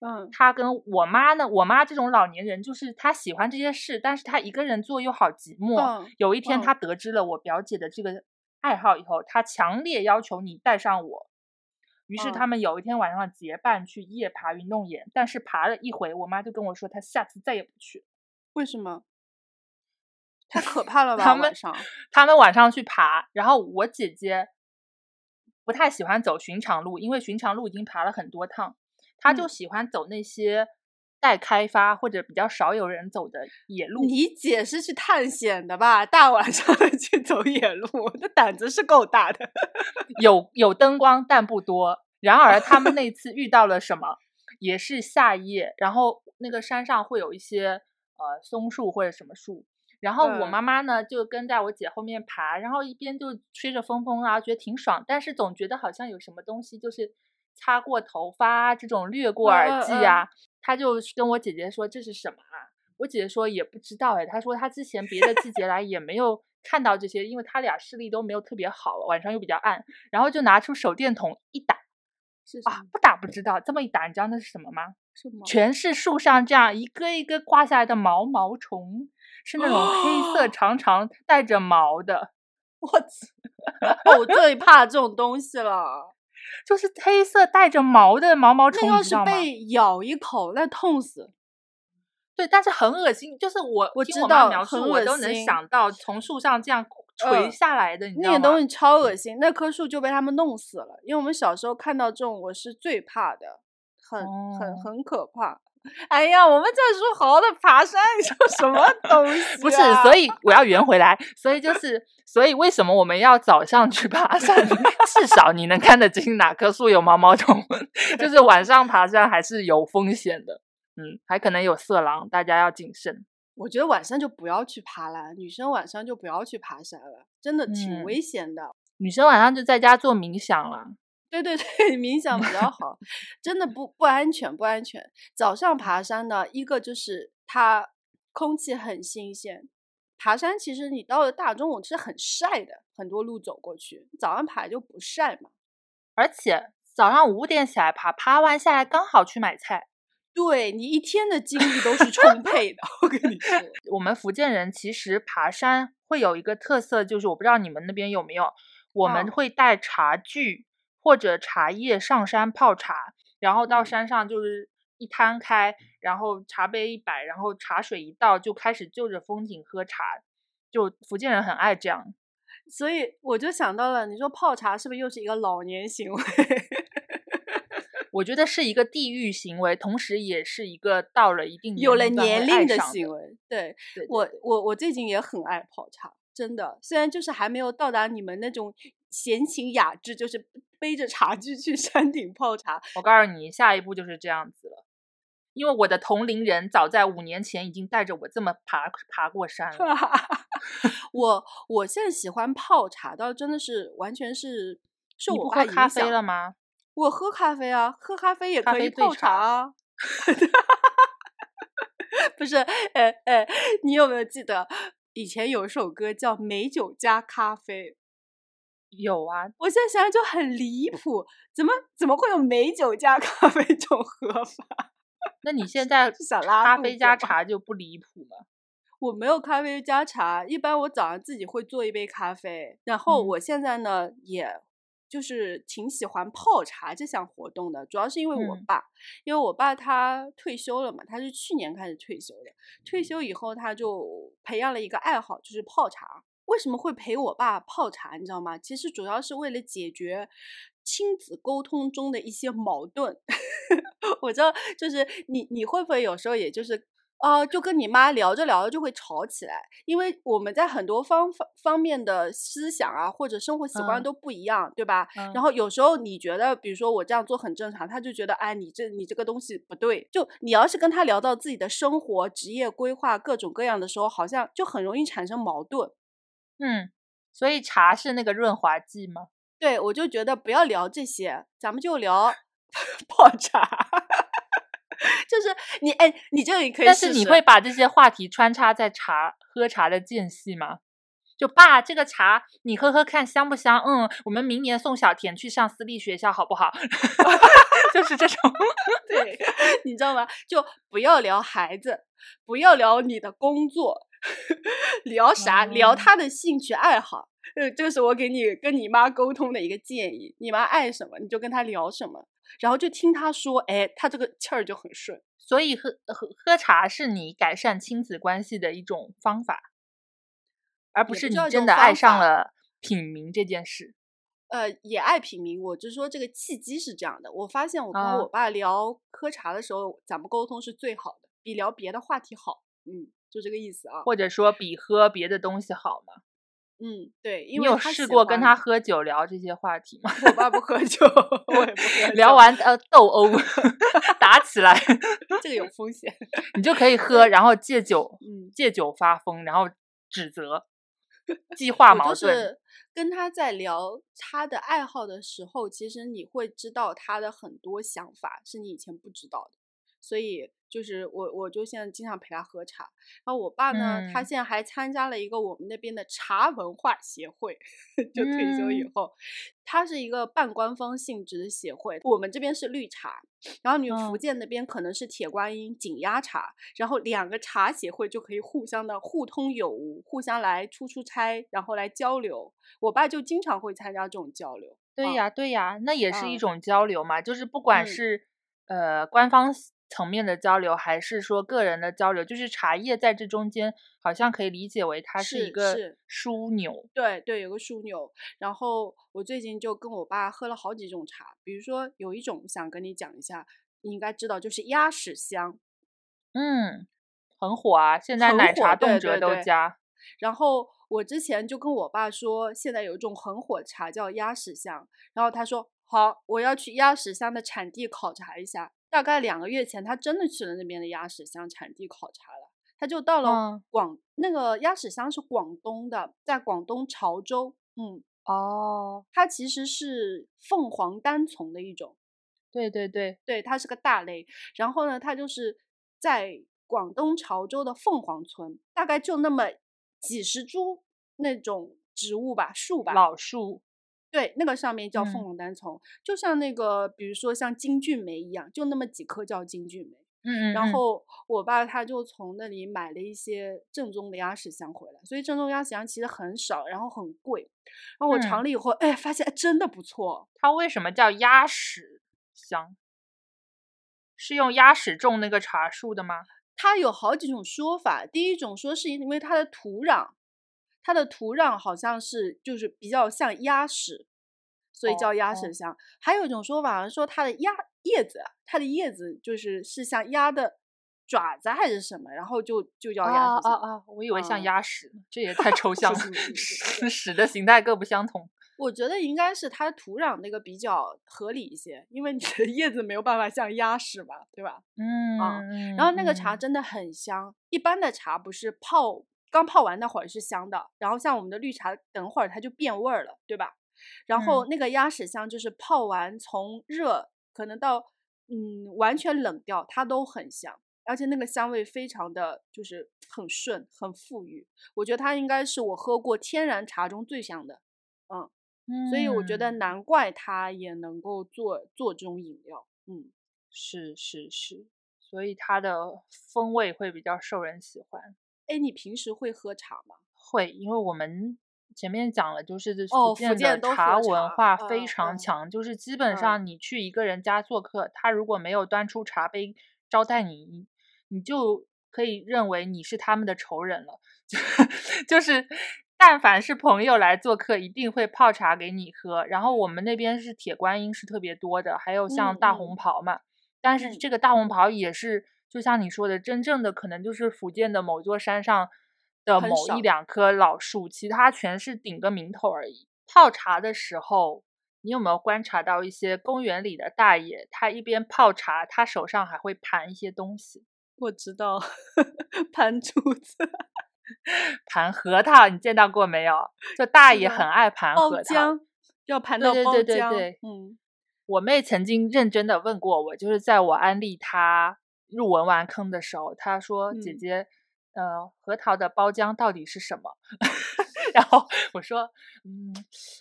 嗯，他跟我妈呢，我妈这种老年人，就是她喜欢这些事，但是她一个人做又好寂寞。有一天，她得知了我表姐的这个爱好以后，她强烈要求你带上我。于是他们有一天晚上结伴去夜爬云洞岩，但是爬了一回，我妈就跟我说，她下次再也不去。为什么？太可怕了 吧？他们晚上，他们晚上去爬，然后我姐姐不太喜欢走寻常路，因为寻常路已经爬了很多趟。他就喜欢走那些待开发或者比较少有人走的野路。你姐是去探险的吧？大晚上的去走野路，那胆子是够大的。有有灯光，但不多。然而他们那次遇到了什么？也是夏夜，然后那个山上会有一些呃松树或者什么树。然后我妈妈呢就跟在我姐后面爬，然后一边就吹着风风啊，觉得挺爽。但是总觉得好像有什么东西就是。擦过头发这种掠过耳际啊，她就跟我姐姐说这是什么啊？我姐姐说也不知道哎，她说她之前别的季节来也没有看到这些，因为她俩视力都没有特别好，晚上又比较暗，然后就拿出手电筒一打，是啊，不打不知道，这么一打，你知道那是什么吗？全是树上这样一个一个挂下来的毛毛虫，是那种黑色长长带着毛的。我操，我最怕这种东西了。就是黑色带着毛的毛毛虫，那要是被咬一口，那痛死。对，但是很恶心。就是我我知道描述，我都能想到从树上这样垂下来的，你知道吗？那东西超恶心，那棵树就被他们弄死了。因为我们小时候看到这种，我是最怕的，很很很可怕。哎呀，我们在说好好的爬山，你 说什么东西？不是，所以我要圆回来。所以就是，所以为什么我们要早上去爬山？至少你能看得清哪棵树有毛毛虫。就是晚上爬山还是有风险的，嗯，还可能有色狼，大家要谨慎。我觉得晚上就不要去爬了，女生晚上就不要去爬山了，真的挺危险的。女生晚上就在家做冥想了。对对对，冥想比较好，真的不不安全，不安全。早上爬山呢，一个就是它空气很新鲜。爬山其实你到了大中午是很晒的，很多路走过去，早上爬就不晒嘛。而且早上五点起来爬，爬完下来刚好去买菜，对你一天的精力都是充沛的。我跟你说，我们福建人其实爬山会有一个特色，就是我不知道你们那边有没有，我们会带茶具。或者茶叶上山泡茶，然后到山上就是一摊开，然后茶杯一摆，然后茶水一倒，就开始就着风景喝茶。就福建人很爱这样，所以我就想到了，你说泡茶是不是又是一个老年行为？我觉得是一个地域行为，同时也是一个到了一定有了年龄的行为。对对我，我我最近也很爱泡茶，真的。虽然就是还没有到达你们那种闲情雅致，就是背着茶具去 山顶泡茶。我告诉你，下一步就是这样子了。因为我的同龄人早在五年前已经带着我这么爬爬过山了。我我现在喜欢泡茶，倒真的是完全是受我爸影响。咖啡了吗？我喝咖啡啊，喝咖啡也可以泡茶啊。不是，哎哎，你有没有记得以前有一首歌叫《美酒加咖啡》？有啊，我现在想想就很离谱，怎么怎么会有美酒加咖啡 这种喝法？那你现在想拉咖啡加茶就不离谱了。我没有咖啡加茶，一般我早上自己会做一杯咖啡。然后我现在呢，也就是挺喜欢泡茶这项活动的，主要是因为我爸，因为我爸他退休了嘛，他是去年开始退休的。退休以后，他就培养了一个爱好，就是泡茶。为什么会陪我爸泡茶？你知道吗？其实主要是为了解决亲子沟通中的一些矛盾。我知道，就是你，你会不会有时候也就是，哦，就跟你妈聊着聊着就会吵起来？因为我们在很多方方方面的思想啊，或者生活习惯都不一样，对吧？然后有时候你觉得，比如说我这样做很正常，他就觉得，哎，你这你这个东西不对。就你要是跟他聊到自己的生活、职业规划各种各样的时候，好像就很容易产生矛盾。嗯，所以茶是那个润滑剂吗？对，我就觉得不要聊这些，咱们就聊 泡茶。就是你，哎，你这里可以，但是你会把这些话题穿插在茶喝茶的间隙吗？就爸，这个茶你喝喝看香不香？嗯，我们明年送小田去上私立学校好不好？就是这种，对，你知道吗？就不要聊孩子，不要聊你的工作。聊啥？聊他的兴趣爱好。呃，这是我给你跟你妈沟通的一个建议。你妈爱什么，你就跟她聊什么，然后就听他说。哎，他这个气儿就很顺。所以喝喝喝茶是你改善亲子关系的一种方法，而不是你真的爱上了品茗这件事。呃，也爱品茗。我就说这个契机是这样的。我发现我跟我爸聊喝茶的时候，咱们沟通是最好的，比聊别的话题好。嗯。就这个意思啊，或者说比喝别的东西好吗？嗯，对，你有试过跟他喝酒聊这些话题吗？我爸不喝酒，我也不喝。聊完呃斗殴 打起来，这个有风险。你就可以喝，然后借酒，嗯，借酒发疯，然后指责，激化矛盾。跟他在聊他的爱好的时候，其实你会知道他的很多想法是你以前不知道的，所以。就是我，我就现在经常陪他喝茶。然后我爸呢，他现在还参加了一个我们那边的茶文化协会，就退休以后，他是一个半官方性质的协会。我们这边是绿茶，然后你福建那边可能是铁观音、紧压茶，然后两个茶协会就可以互相的互通有无，互相来出出差，然后来交流。我爸就经常会参加这种交流。对呀，对呀，那也是一种交流嘛，就是不管是呃官方。层面的交流，还是说个人的交流？就是茶叶在这中间，好像可以理解为它是一个枢纽。对对，有个枢纽。然后我最近就跟我爸喝了好几种茶，比如说有一种想跟你讲一下，你应该知道，就是鸭屎香。嗯，很火啊，现在奶茶动辄都加。然后我之前就跟我爸说，现在有一种很火的茶叫鸭屎香，然后他说好，我要去鸭屎香的产地考察一下。大概两个月前，他真的去了那边的鸭屎香产地考察了。他就到了广，那个鸭屎香是广东的，在广东潮州。嗯，哦，它其实是凤凰单丛的一种。对对对对，它是个大类。然后呢，它就是在广东潮州的凤凰村，大概就那么几十株那种植物吧，树吧，老树。对，那个上面叫凤凰单丛，就像那个，比如说像金骏眉一样，就那么几棵叫金骏眉。嗯嗯。然后我爸他就从那里买了一些正宗的鸭屎香回来，所以正宗鸭屎香其实很少，然后很贵。然后我尝了以后，哎，发现真的不错。它为什么叫鸭屎香？是用鸭屎种那个茶树的吗？它有好几种说法。第一种说是因为它的土壤。它的土壤好像是就是比较像鸭屎，所以叫鸭哦屎香。还有一种说法说它的鸭叶子，它的叶子就是是像鸭的爪子还是什么，然后就就叫鸭屎香。啊啊啊！我以为像嗯鸭屎呢，这也太抽 象了 屎的形态各不相同。我觉得应该是它土壤那个比较合理一些，因为你的 叶子没有办法像鸭屎嘛，对吧？嗯啊，然后那个茶嗯真的很香，一般的茶不是泡刚泡完那会儿是香的，然后像我们的绿茶，等会儿它就变味儿了，对吧？然后那个鸭屎香就是泡完从热可能到嗯完全冷掉，它都很香，而且那个香味非常的就是很顺很馥郁，我觉得它应该是我喝过天然茶中最香的，嗯所以我觉得嗯难怪它也能够做做这种饮料，嗯。是是是，所以它的风味会比较受人喜欢。哎，你平时会喝茶吗？会，因为我们前面讲了，就是这哦福福建茶文化非常强，就是基本嗯上你去一个人家做客，他如果没有端出茶杯招待你，你就可以认为你是他们的仇人了。就就是，但凡是朋友来做客，一定会泡茶给你喝。然后我们那边是铁观音是特别多的，还有像嗯大嗯红袍嘛。但是嗯这个大红袍也是，就像你说的，真正的可能就是福建的某座山上的某一两棵老树，其他全是顶个名头而已。泡茶的时候，你有没有观察到一些公园里的大爷，他一边泡茶，他手上还会盘一些东西，我知道，盘珠子、盘核桃，你见到过没有？就大爷很爱盘核桃。浆，要盘到包对对对。对嗯，我妹曾经认真的问过我，就是在我安利她入文玩坑的时候，他说：“姐嗯姐，呃，核桃的包浆到底是什么？” 然后我说：“嗯，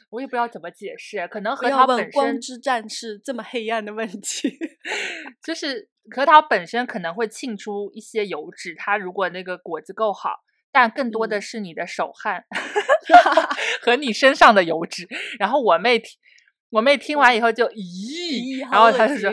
我也不知道怎么解释，可能核桃本身之战是这么黑暗的问题。就是核桃本身可能会沁出一些油脂，它如果那个果子够好，但更多的嗯是你的手汗 和你身上的油脂。然后我妹听，我妹听完以后就咦，然后她就说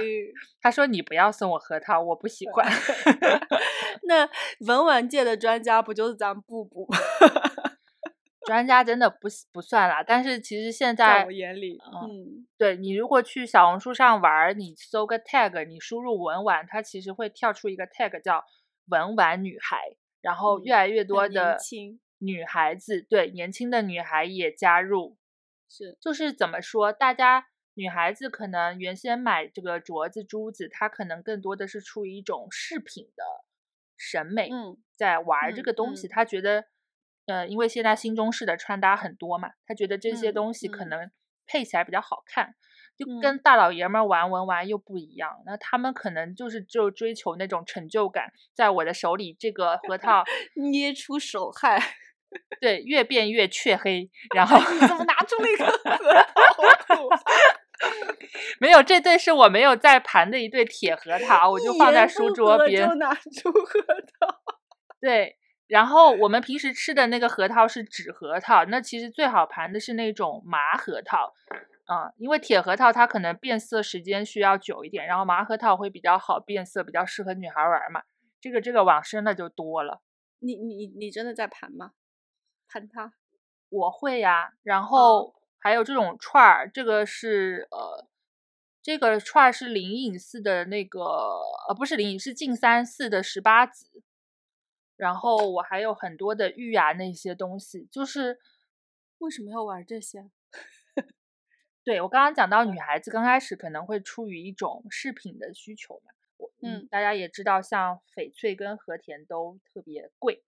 心，她说你不要送我核桃，我不喜欢。那文玩界的专家不就是咱布布吗？专家真的不不算啦，但是其实现在在我眼里，嗯嗯，对你如果去小红书上玩儿，你搜个 tag，你输入文玩，它其实会跳出一个 tag 叫文玩女孩，然后嗯越来越多的轻女孩子，对年轻的女孩也加入，是，就是怎么说，大家女孩子可能原先买这个镯子、珠子，她可能更多的是出于一种饰品的审美，嗯在玩儿这嗯个东西，嗯她觉得，呃，因为现在新中式的穿搭很多嘛，她觉得这些嗯东西可嗯能配起来比较好看，就嗯跟大老爷们儿玩文玩又不一样。那他们可能就是就追求那种成就感，在我的手里这个核 桃，捏出手汗，对，越变越黢黑，然后你怎么拿出那个 核桃？没有，这对是我没有在盘的一对铁核桃，我就放在书桌边就。拿出核桃。对，然后我们平时吃的那个核桃是纸核桃，那其实最好盘的是那种麻核桃，啊、因为铁核桃它可能变色时间需要久一点，然后麻核桃会比较好变色，比较适合女孩玩嘛。这个这个往深了就多了，你你你真的在盘吗？盘它？我会呀、然后还有这种串儿，这个是呃。这个串儿是灵隐寺的那个，呃，不是灵隐，是净山寺的十八子。然后我还有很多的玉啊那些东西，就是为什么要玩这些？对我刚刚讲到女孩子刚开始可能会出于一种饰品的需求嘛，我嗯大家也知道，像翡翠跟和田都特别贵，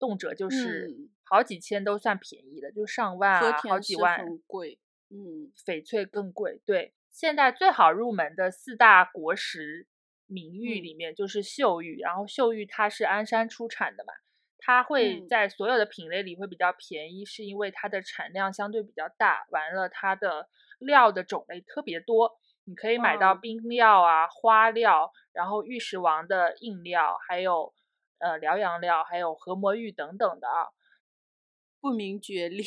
动辄就是嗯好几千都算便宜的，就上万和啊，好几万。很贵。嗯翡翠更贵。对，现在最好入门的四大国石名玉嗯里面就是岫玉，然后岫玉它是鞍山出产的嘛，它会嗯在所有的品类里会比较便宜，是因为它的产量相对比较大，完了它的料的种类特别多。你可以买到嗯冰料啊、花料，然后玉石王的硬料，还有呃辽阳料，还有和魔玉等等的啊。不明觉厉。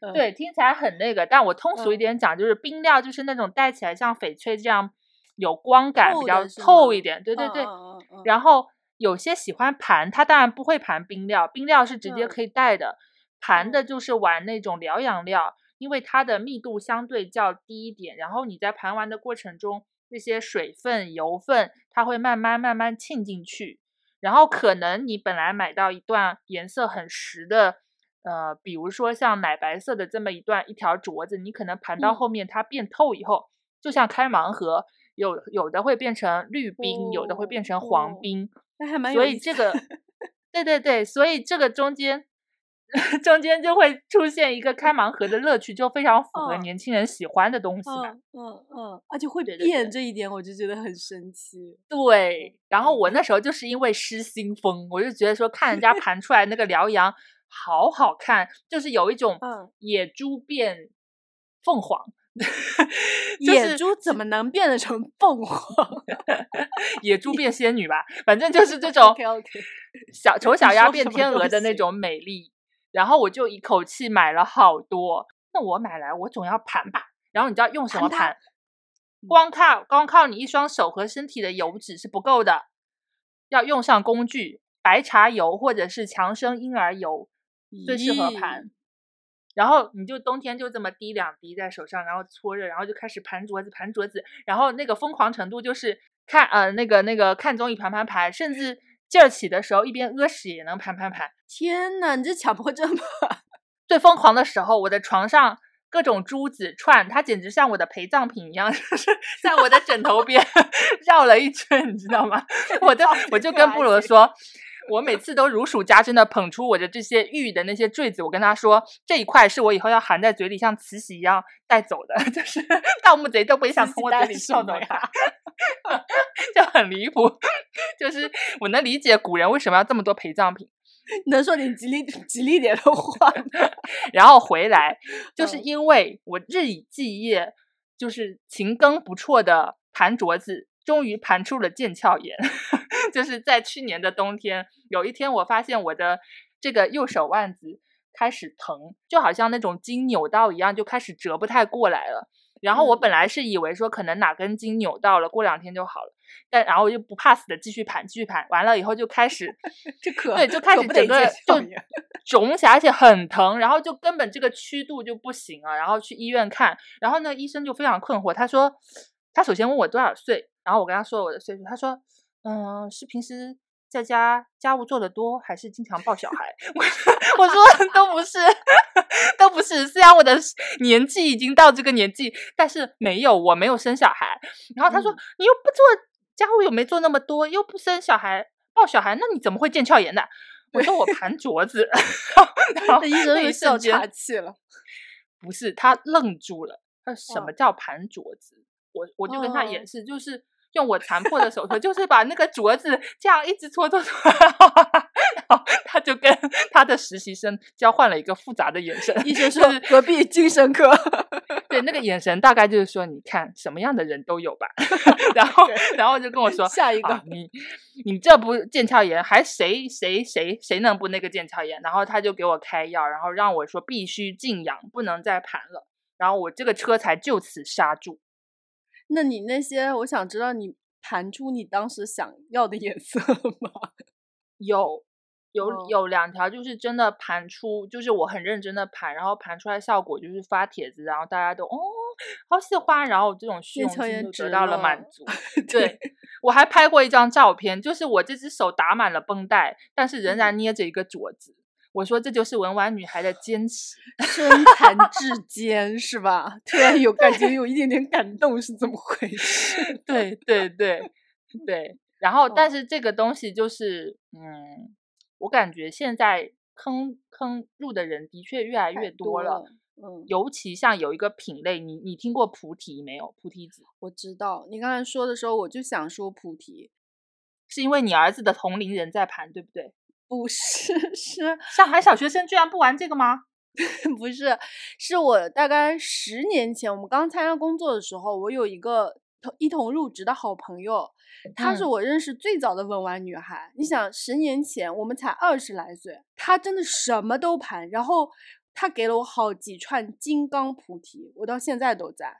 嗯 对，听起来很那个，但我通俗一嗯点讲，就是冰料就是那种戴起来像翡翠这样有光感，比较透一点。对对嗯对。嗯嗯嗯然后有些喜欢盘，他当然不会盘冰料，冰料是直接嗯可以戴的。盘的嗯就是玩那种疗养料，因为它的密度相对较低一点，然后你在盘玩的过程中，那些水分、油分它会慢慢慢慢沁进去，然后可能你本来买到一段颜色很实的，呃，比如说像奶白色的这么一段一条镯子，你可能盘到后面它变透以后，就像开盲盒，有有的会变成绿冰，有的会变成黄冰，那还蛮所以这个，对对对，所以这个中间。中间就会出现一个开盲盒的乐趣，就非常符合年轻人喜欢的东西嘛。嗯嗯，而且会变这一点，我就觉得很神奇。对，然后我那时候就是因为失心疯，我就觉得说看人家盘出来那个辽阳好好看，就是有一种野猪变凤凰，野猪怎么能变得成凤凰？野猪变仙女吧，反正就是这种小丑小鸭变天鹅的那种美丽。然后我就一口气买了好多，那我买来我总要盘吧。然后你知道用什么盘？光靠光靠你一双手和身体的油脂是不够的，要用上工具，白茶油或者是强生婴儿油最适合盘。然后你就冬天就这么滴两滴在手上，然后搓热，然后就开始盘镯子，盘镯子。然后那个疯狂程度就是看呃那个那个看综艺盘盘盘，甚至。劲儿起的时候，一边屙屎也能盘盘盘。天呐，你这强迫症吧？最疯狂的时候，我的床上各种珠子串，它简直像我的陪葬品一样，就是在我的枕头边 绕了一圈，你知道吗？我就我就跟布鲁说，我每次都如数家珍的捧出我的这些玉的那些坠子，我跟他说，这一块是我以后要含在嘴里，像慈禧一样带走的，就是盗墓贼都不会想从我嘴里撬走它。就很离谱，就是我能理解古人为什么要这么多陪葬品，能说点吉利吉利点的话。然后回来，就是因为我日以继夜，就是勤耕不辍的盘镯子，终于盘出了腱鞘炎。就是在去年的冬天，有一天我发现我的这个右手腕子开始疼，就好像那种筋扭到一样，就开始折不太过来了。然后我本来是以为说可能哪根筋扭到了，过两天就好了。但然后我就不怕死的继续盘，继续盘，完了以后就开始，这可对，就开始整个就 肿起来，而且很疼，然后就根本这个曲度就不行啊。然后去医院看，然后呢医生就非常困惑，他说他首先问我多少岁，然后我跟他说我的岁数，他说嗯，是平时。在家家务做的多，还是经常抱小孩？我我说都不是，都不是。虽然我的年纪已经到这个年纪，但是没有，我没有生小孩。然后他说：“你又不做家务，又没做那么多，又不生小孩，抱小孩，那你怎么会腱鞘炎的？”我说：“我盘镯子。”然后医生又笑岔气了。不是，他愣住了。他什么叫盘镯子？我我就跟他演示，就是。用我残破的手头，就是把那个镯子这样一直搓搓搓，然后他就跟他的实习生交换了一个复杂的眼神。医生说：“隔壁精神科。”对，那个眼神大概就是说：“你看什么样的人都有吧。”然后，然后就跟我说：“下一个，你你这不腱鞘炎，还谁谁谁谁能不那个腱鞘炎？”然后他就给我开药，然后让我说必须静养，不能再盘了。然后我这个车才就此刹住。那你那些，我想知道你盘出你当时想要的颜色吗？有，有有两条，就是真的盘出，就是我很认真的盘，然后盘出来效果就是发帖子，然后大家都哦好喜欢，然后这种虚荣心就得到了满足。对我还拍过一张照片，就是我这只手打满了绷带，但是仍然捏着一个镯子。我说这就是文玩女孩的坚持，身残志坚是吧？突然有感觉，有一点点感动，是怎么回事？对对对对。然后，但是这个东西就是，嗯，我感觉现在坑坑入的人的确越来越多了。嗯，尤其像有一个品类，你你听过菩提没有？菩提子，我知道。你刚才说的时候，我就想说菩提，是因为你儿子的同龄人在盘，对不对？不是，是上海小学生居然不玩这个吗？不是，是我大概十年前，我们刚参加工作的时候，我有一个同一同入职的好朋友，她是我认识最早的文玩女孩。你想，十年前我们才二十来岁，她真的什么都盘，然后她给了我好几串金刚菩提，我到现在都在。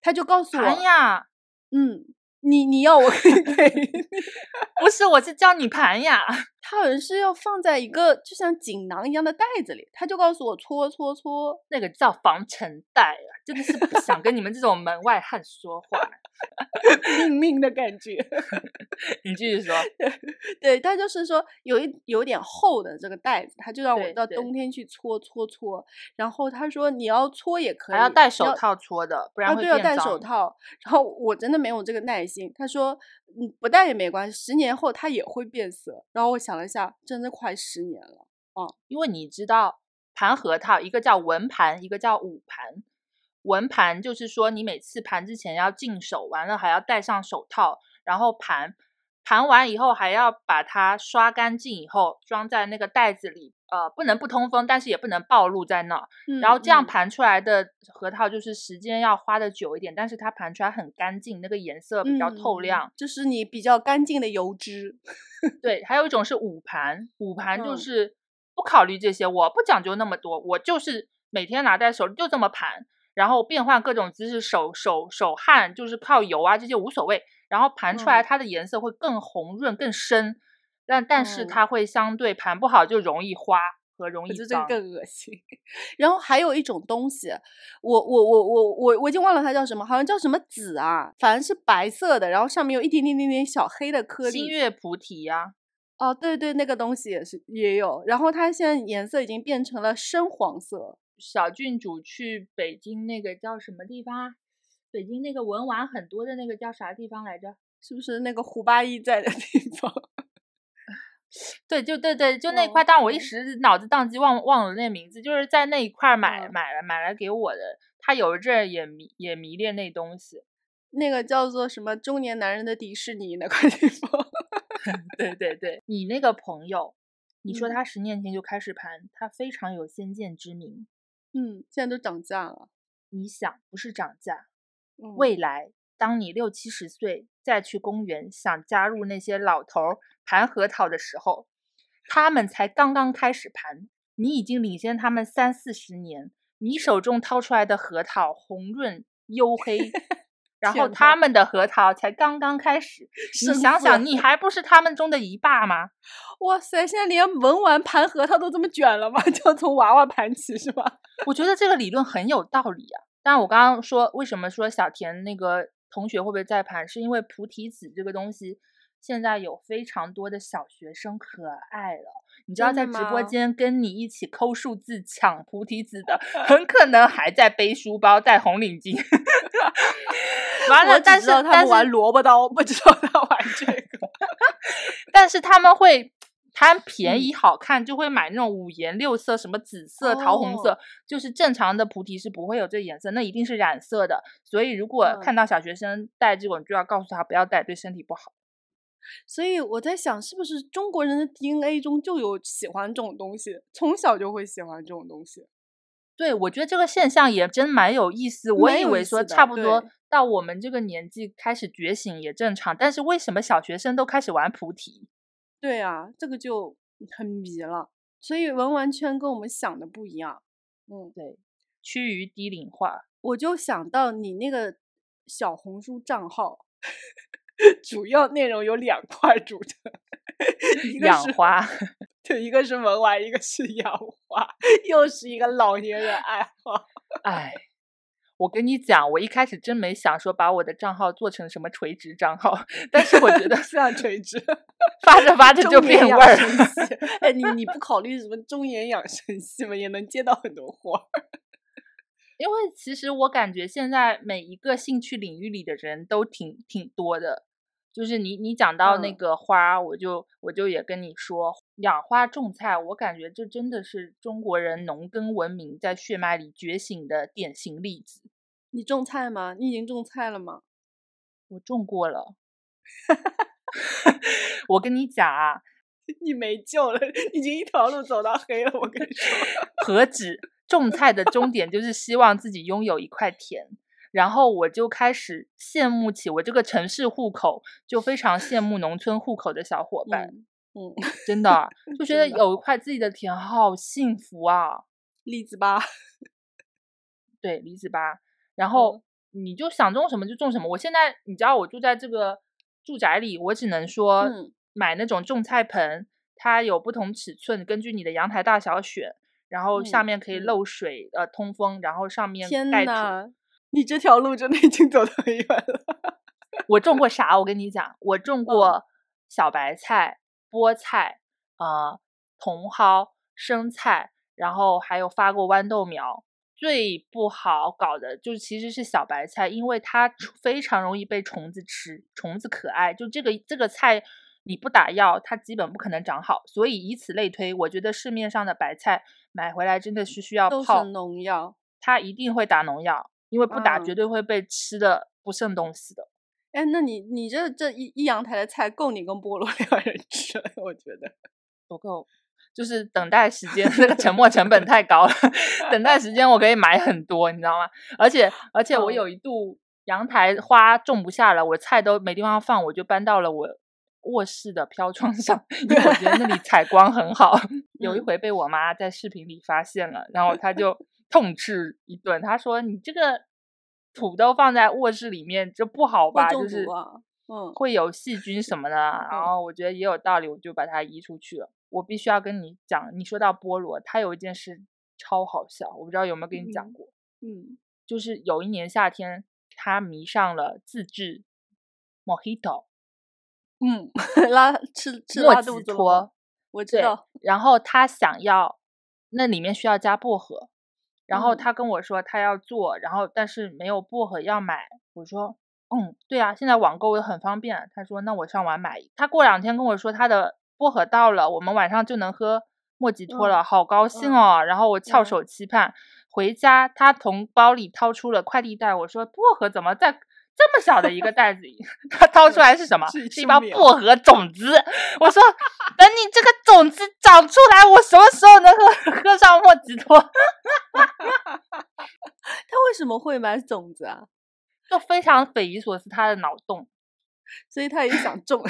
她就告诉我，呀，嗯，你你要我可以给你，不是，我是叫你盘呀。它好像是要放在一个就像锦囊一样的袋子里，他就告诉我搓搓搓，那个叫防尘袋啊，真的是不想跟你们这种门外汉说话。命命的感觉。你继续说。对，他就是说有一有点厚的这个袋子，他就让我到冬天去搓搓搓。然后他说你要搓也可以，还要戴手套搓的，不然啊，会对，要戴。手套。然后我真的没有这个耐心。他说，嗯，不戴也没关系，十年后它也会变色。然后我想了一下，真的快十年了。嗯因为你知道盘核桃，一个叫文盘，一个叫武盘。文盘就是说你每次盘之前要净手，完了还要戴上手套，然后盘盘完以后还要把它刷干净以后装在那个袋子里，呃，不能不通风，但是也不能暴露在那儿。然后这样嗯盘出来的核桃就是时间要花的久一点，但是它盘出来很干净，那个颜色比较透嗯亮。就是你比较干净的油脂。对，还有一种是五盘，五盘就嗯是不考虑这些，我不讲究那么多，我就是每天拿在手里就这么盘，然后变换各种姿势，手手手汗就是靠油啊这些无所谓，然后盘出来嗯它的颜色会更红润、更深，但但是嗯它会相对盘不好就容易花和容易我觉得这个。更恶心。然后还有一种东西，我我我我我我已经忘了它叫什么，好像叫什么紫啊，反正是白色的，然后上面有一点点点点小黑的颗粒。星月菩提呀、哦，对对，那个东西也是也有。然后它现在颜色已经变成了深黄色。小郡主去北京那个叫什么地方啊？北京那个文玩很多的那个叫啥地方来着？是不是那个胡八一在的地方？对，就对对，就那嗯块，但我一嗯时脑子宕机忘忘了那名字，就是在那一块儿买、嗯买了买来给我的。他有一阵儿也迷也迷恋那东西，那个叫做什么中年男人的迪士尼那块地方。对对对，你那个朋友，你说嗯他十年前就开始盘，他非常有先见之明。嗯，现在都涨价了。你想，不是涨价，嗯未来当你六七十岁再去公园想加入那些老头儿盘核桃的时候，他们才刚刚开始盘，你已经领先他们三四十年。你手中掏出来的核桃红润黝黑，然后他们的核桃才刚刚开始。你想想，你还不是他们中的一霸吗？哇塞，现在连文玩盘核桃都这么卷了吗？就要从娃娃盘起是吧？我觉得这个理论很有道理啊。当然，我刚刚说为什么说小田那个同学会不会再盘，是因为菩提子这个东西现在有非常多的小学生可爱了。你知道，在直播间跟你一起抠数字抢菩提子的，很可能还在背书包、戴红领巾。完了，但是他们玩萝卜刀，不知道他玩这个。但是他们会贪便嗯宜好看，就会买那种五颜六色，什么紫色、桃红色，哦就是正常的菩提是不会有这颜色，那一定是染色的。所以如果嗯看到小学生戴这种，就要告诉他不要戴，对身体不好。所以我在想，是不是中国人的 DNA 中就有喜欢这种东西，从小就会喜欢这种东西。对，我觉得这个现象也真蛮有意思。我以为说差不多到我们这个年纪开始觉醒也正常，但是为什么小学生都开始玩菩提？对啊，这个就很迷了。所以文玩圈跟我们想的不一样。嗯，对，趋于低龄化。我就想到你那个小红书账号，主要内容有两块组成，一个是养花，对，一个是文玩，一个是养花，又是一个老年人爱好。哎，我跟你讲，我一开始真没想说把我的账号做成什么垂直账号，但是我觉得 非常垂直，发着发着就变味儿。哎，你你不考虑什么中年养生系吗？也能接到很多活儿。因为其实我感觉现在每一个兴趣领域里的人都挺挺多的。就是你你讲到那嗯个花，我就我就也跟你说，养花种菜，我感觉这真的是中国人农耕文明在血脉里觉醒的典型例子。你种菜吗？你已经种菜了吗？我种过了，我跟你讲啊，你没救了，已经一条路走到黑了。我跟你说，何止种菜的终点就是希望自己拥有一块田，然后我就开始羡慕起我这个城市户口，就非常羡慕农村户口的小伙伴，嗯嗯，真的啊就觉得有一块自己的田好幸福啊！栗子吧，对，李子吧，然后。嗯你就想种什么就种什么。我现在你知道我住在这个住宅里，我只能说嗯买那种种菜盆，它有不同尺寸，根据你的阳台大小选，然后下嗯面可以嗯漏水呃通风，然后上面天盖土。呐，你这条路真的已经走得很远了。我种过啥？我跟你讲，我种嗯过小白菜、菠菜、呃茼蒿、生菜，然后还有发过豌豆苗。最不好搞的就其实是小白菜，因为它非常容易被虫子吃，虫子可爱。就这个这个菜，你不打药，它基本不可能长好。所以以此类推，我觉得市面上的白菜买回来真的是需要都泡是农药。它一定会打农药，因为不打嗯绝对会被吃的不剩东西的。哎，那你你这这一一阳台的菜够你跟菠萝 两人吃了，我觉得。不够，就是等待时间，那个沉没成本太高了。等待时间我可以买很多，你知道吗？而且而且我嗯有一度阳台花种不下了，我菜都没地方放，我就搬到了我卧室的飘窗上，因为我觉得那里采光很好。有一嗯回被我妈在视频里发现了，然后她就痛斥一顿，他说：“你这个土豆放在卧室里面，这不好吧？就是嗯会有细菌什么的。”然嗯后我觉得也有道理，我就把它移出去了。我必须要跟你讲，你说到菠萝，它有一件事超好笑，我不知道有没有跟你讲嗯过，嗯，就是有一年夏天，他迷上了自制 Mojito 嗯，拉吃吃莫拉肚吉子了吗托，对我知道。然后他想要，那里面需要加薄荷，然后嗯他跟我说他要做，然后但是没有薄荷要买，我说嗯，对啊，现在网购也很方便。他说那我上网买，他过两天跟我说他的薄荷到了，我们晚上就能喝莫吉托了，嗯好高兴嗯哦。然后我翘嗯首期盼，回家他从包里掏出了快递袋，我说薄荷怎么在？这么小的一个袋子里，他掏出来是什么？是一是一包薄荷种子。我说，等你这个种子长出来，我什么时候能喝喝上莫吉托？他为什么会买种子啊？就非常匪夷所思，他的脑洞。所以他也想种。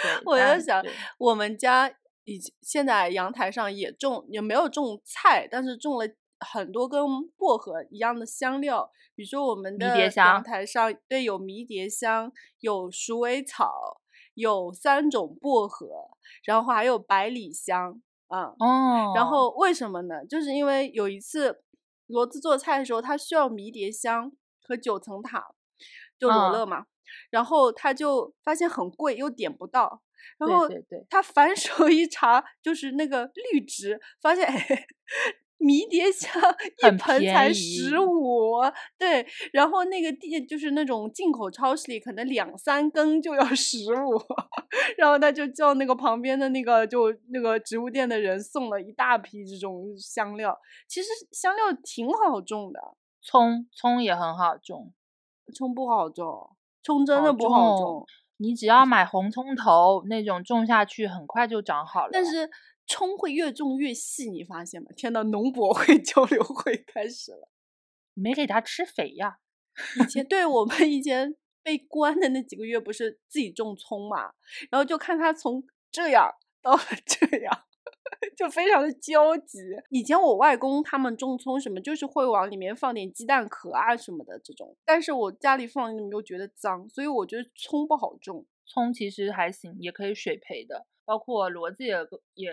对，我但在想我们家以前现在阳台上也种，也没有种菜，但是种了很多跟薄荷一样的香料，比如说我们迷的阳台上对有迷迭香，有鼠尾草，有三种薄荷，然后还有百里香，啊、哦，然后为什么呢？就是因为有一次骡子做菜的时候，他需要迷迭香和九层塔，就罗嗯勒嘛，然后他就发现很贵，又点不到，然后他反手一查，就是那个绿植，发现哎。迷迭香 一盆才十五，对，然后那个店就是那种进口超市里，可能两三根就要十五，然后他就叫那个旁边的那个就那个植物店的人送了一大批这种香料。其实香料挺好种的，葱葱也很好种，葱不好种，葱真的不好种种。你只要买红葱头那种种下去，很快就长好了。但是葱会越种越细，你发现吗？天呐，农博会 交流会开始了。没给它吃肥呀。以前对我们以前被关的那几个月，不是自己种葱嘛，然后就看他从这样到了这样，就非常的焦急。以前我外公他们种葱什么，就是会往里面放点鸡蛋壳啊什么的这种，但是我家里放你们又觉得脏，所以我觉得葱不好种。葱其实还行，也可以水培的，包括骡子也也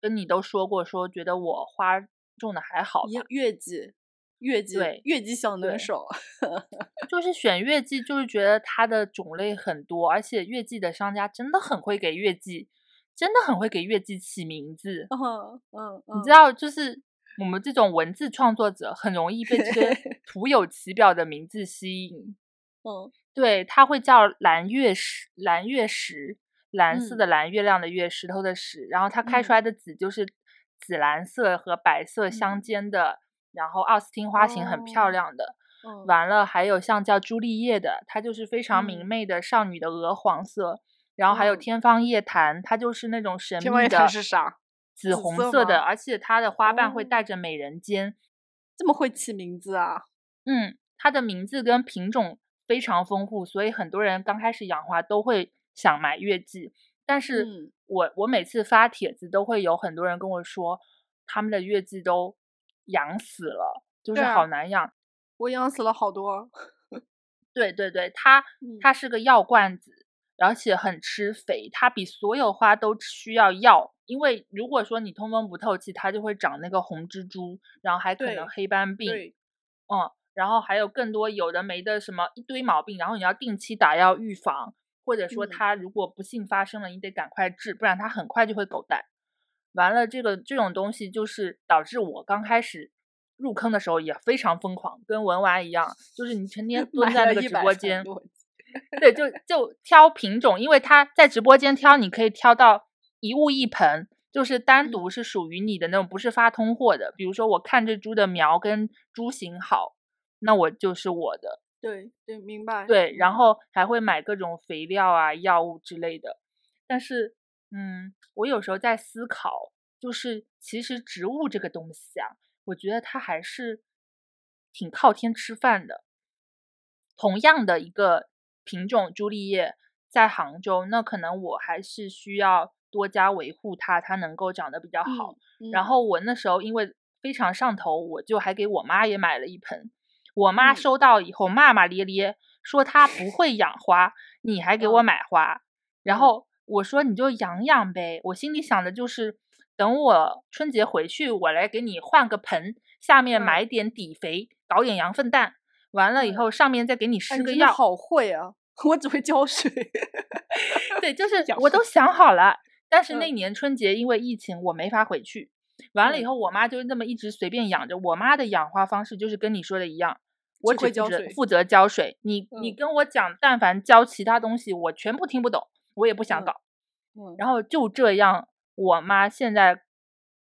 跟你都说过，说觉得我花种的还好吧，月月季，月季，对月季小能对手。就是选月季，就是觉得它的种类很多，而且月季的商家真的很会给月季，真的很会给月季起名字。嗯嗯，你知道，就是我们这种文字创作者很容易被这些 徒有其表的名字吸引。嗯对，它会叫蓝月石，蓝月石，蓝色嗯的蓝，月亮的月，石头的石。然后它开出嗯来的紫就是紫蓝色和白色相嗯间的，然后奥斯汀花型很漂哦亮的。嗯，完了，还有像叫朱丽叶的，它就是非常明嗯媚的少女的鹅黄色。然后还有嗯天方夜谭，它就是那种神秘的是啥？紫红色的，吗而且它的花瓣会哦带着美人尖。这么会起名字啊？嗯，它的名字跟品种非常丰富，所以很多人刚开始养花都会想买月季。但是嗯我我每次发帖子都会有很多人跟我说，他们的月季都养死了，就是好难养。我养死了好多。对对对，它它是个药罐子，而且很吃肥，它比所有花都需要药。因为如果说你通风不透气，它就会长那个红蜘蛛，然后还可能黑斑病。嗯，然后还有更多有的没的什么一堆毛病，然后你要定期打药预防，或者说它如果不幸发生了，你得赶快治，不然它很快就会狗带。完了，这个这种东西就是导致我刚开始入坑的时候也非常疯狂，跟文玩一样，就是你成天 蹲在那个直播间，对，就就挑品种，因为他在直播间挑，你可以挑到。一物一盆，就是单独是属于你的那种，不是发通货的。比如说，我看这猪的苗跟猪型好，那我就是我的。对对，明白。对，然后还会买各种肥料啊、药物之类的。但是，嗯，我有时候在思考，就是其实植物这个东西啊，我觉得它还是挺靠天吃饭的。同样的一个品种朱丽叶，在杭州，那可能我还是需要。多加维护它，它能够长得比较好。然后我那时候因为非常上头，我就还给我妈也买了一盆。我妈收到以后骂骂咧咧，说她不会养花，你还给我买花。然后我说你就养养呗。我心里想的就是，等我春节回去，我来给你换个盆，下面买点底肥，搞点羊粪蛋，完了以后上面再给你施个药。好会啊！我只会浇水。对，就是我都想好了。但是那年春节因为疫情，我没法回去。完了以后，我妈就那么一直随便养着。我妈的养花方式就是跟你说的一样，我只负责负责浇水。你你跟我讲，但凡浇其他东西，我全部听不懂，我也不想搞。嗯，然后就这样，我妈现在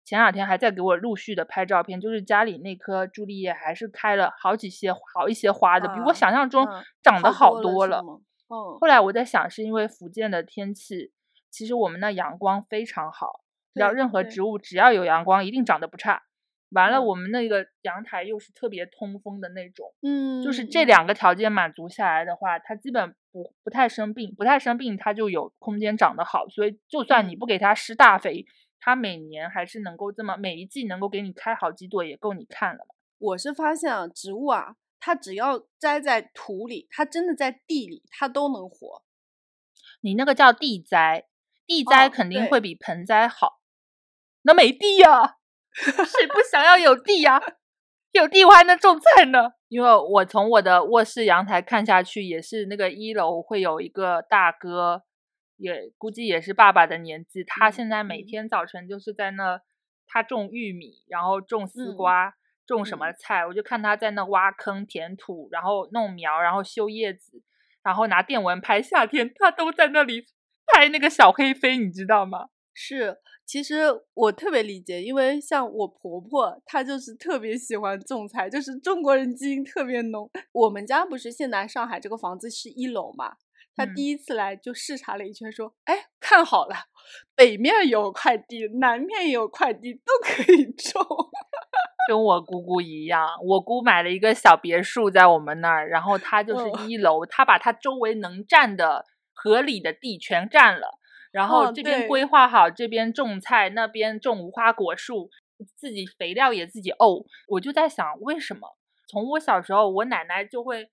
前两天还在给我陆续的拍照片，就是家里那棵朱丽叶还是开了好几些好一些花的，比我想象中长得好多了。嗯，后来我在想，是因为福建的天气。其实我们那阳光非常好，只要任何植物只要有阳光，一定长得不差。完了，我们那个阳台又是特别通风的那种，嗯，就是这两个条件满足下来的话，它基本不不太生病，不太生病，它就有空间长得好。所以就算你不给它施大肥，它每年还是能够这么每一季能够给你开好几朵，也够你看了。我是发现啊，植物啊，它只要栽在土里，它真的在地里，它都能活。你那个叫地栽。地栽肯定会比盆栽好，那没地呀，谁不想要有地呀？有地我还能种菜呢。因为我从我的卧室阳台看下去，也是那个一楼会有一个大哥，也估计也是爸爸的年纪。他现在每天早晨就是在那，他种玉米，然后种丝瓜，种什么菜，我就看他在那挖坑填土，然后弄苗，然后修叶子，然后拿电蚊拍，夏天他都在那里。拍那个小黑飞，你知道吗？是，其实我特别理解，因为像我婆婆，她就是特别喜欢种菜，就是中国人基因特别浓。我们家不是现在上海这个房子是一楼嘛？她第一次来就视察了一圈，说：“哎，看好了，北面有块地，南面有块地，都可以种。”跟我姑姑一样，我姑买了一个小别墅在我们那儿，然后她就是一楼，她把她周围能占的。合理的地全占了，然后这边规划好，这边种菜，那边种无花果树，自己肥料也自己沤。我就在想，为什么从我小时候，我奶奶就会，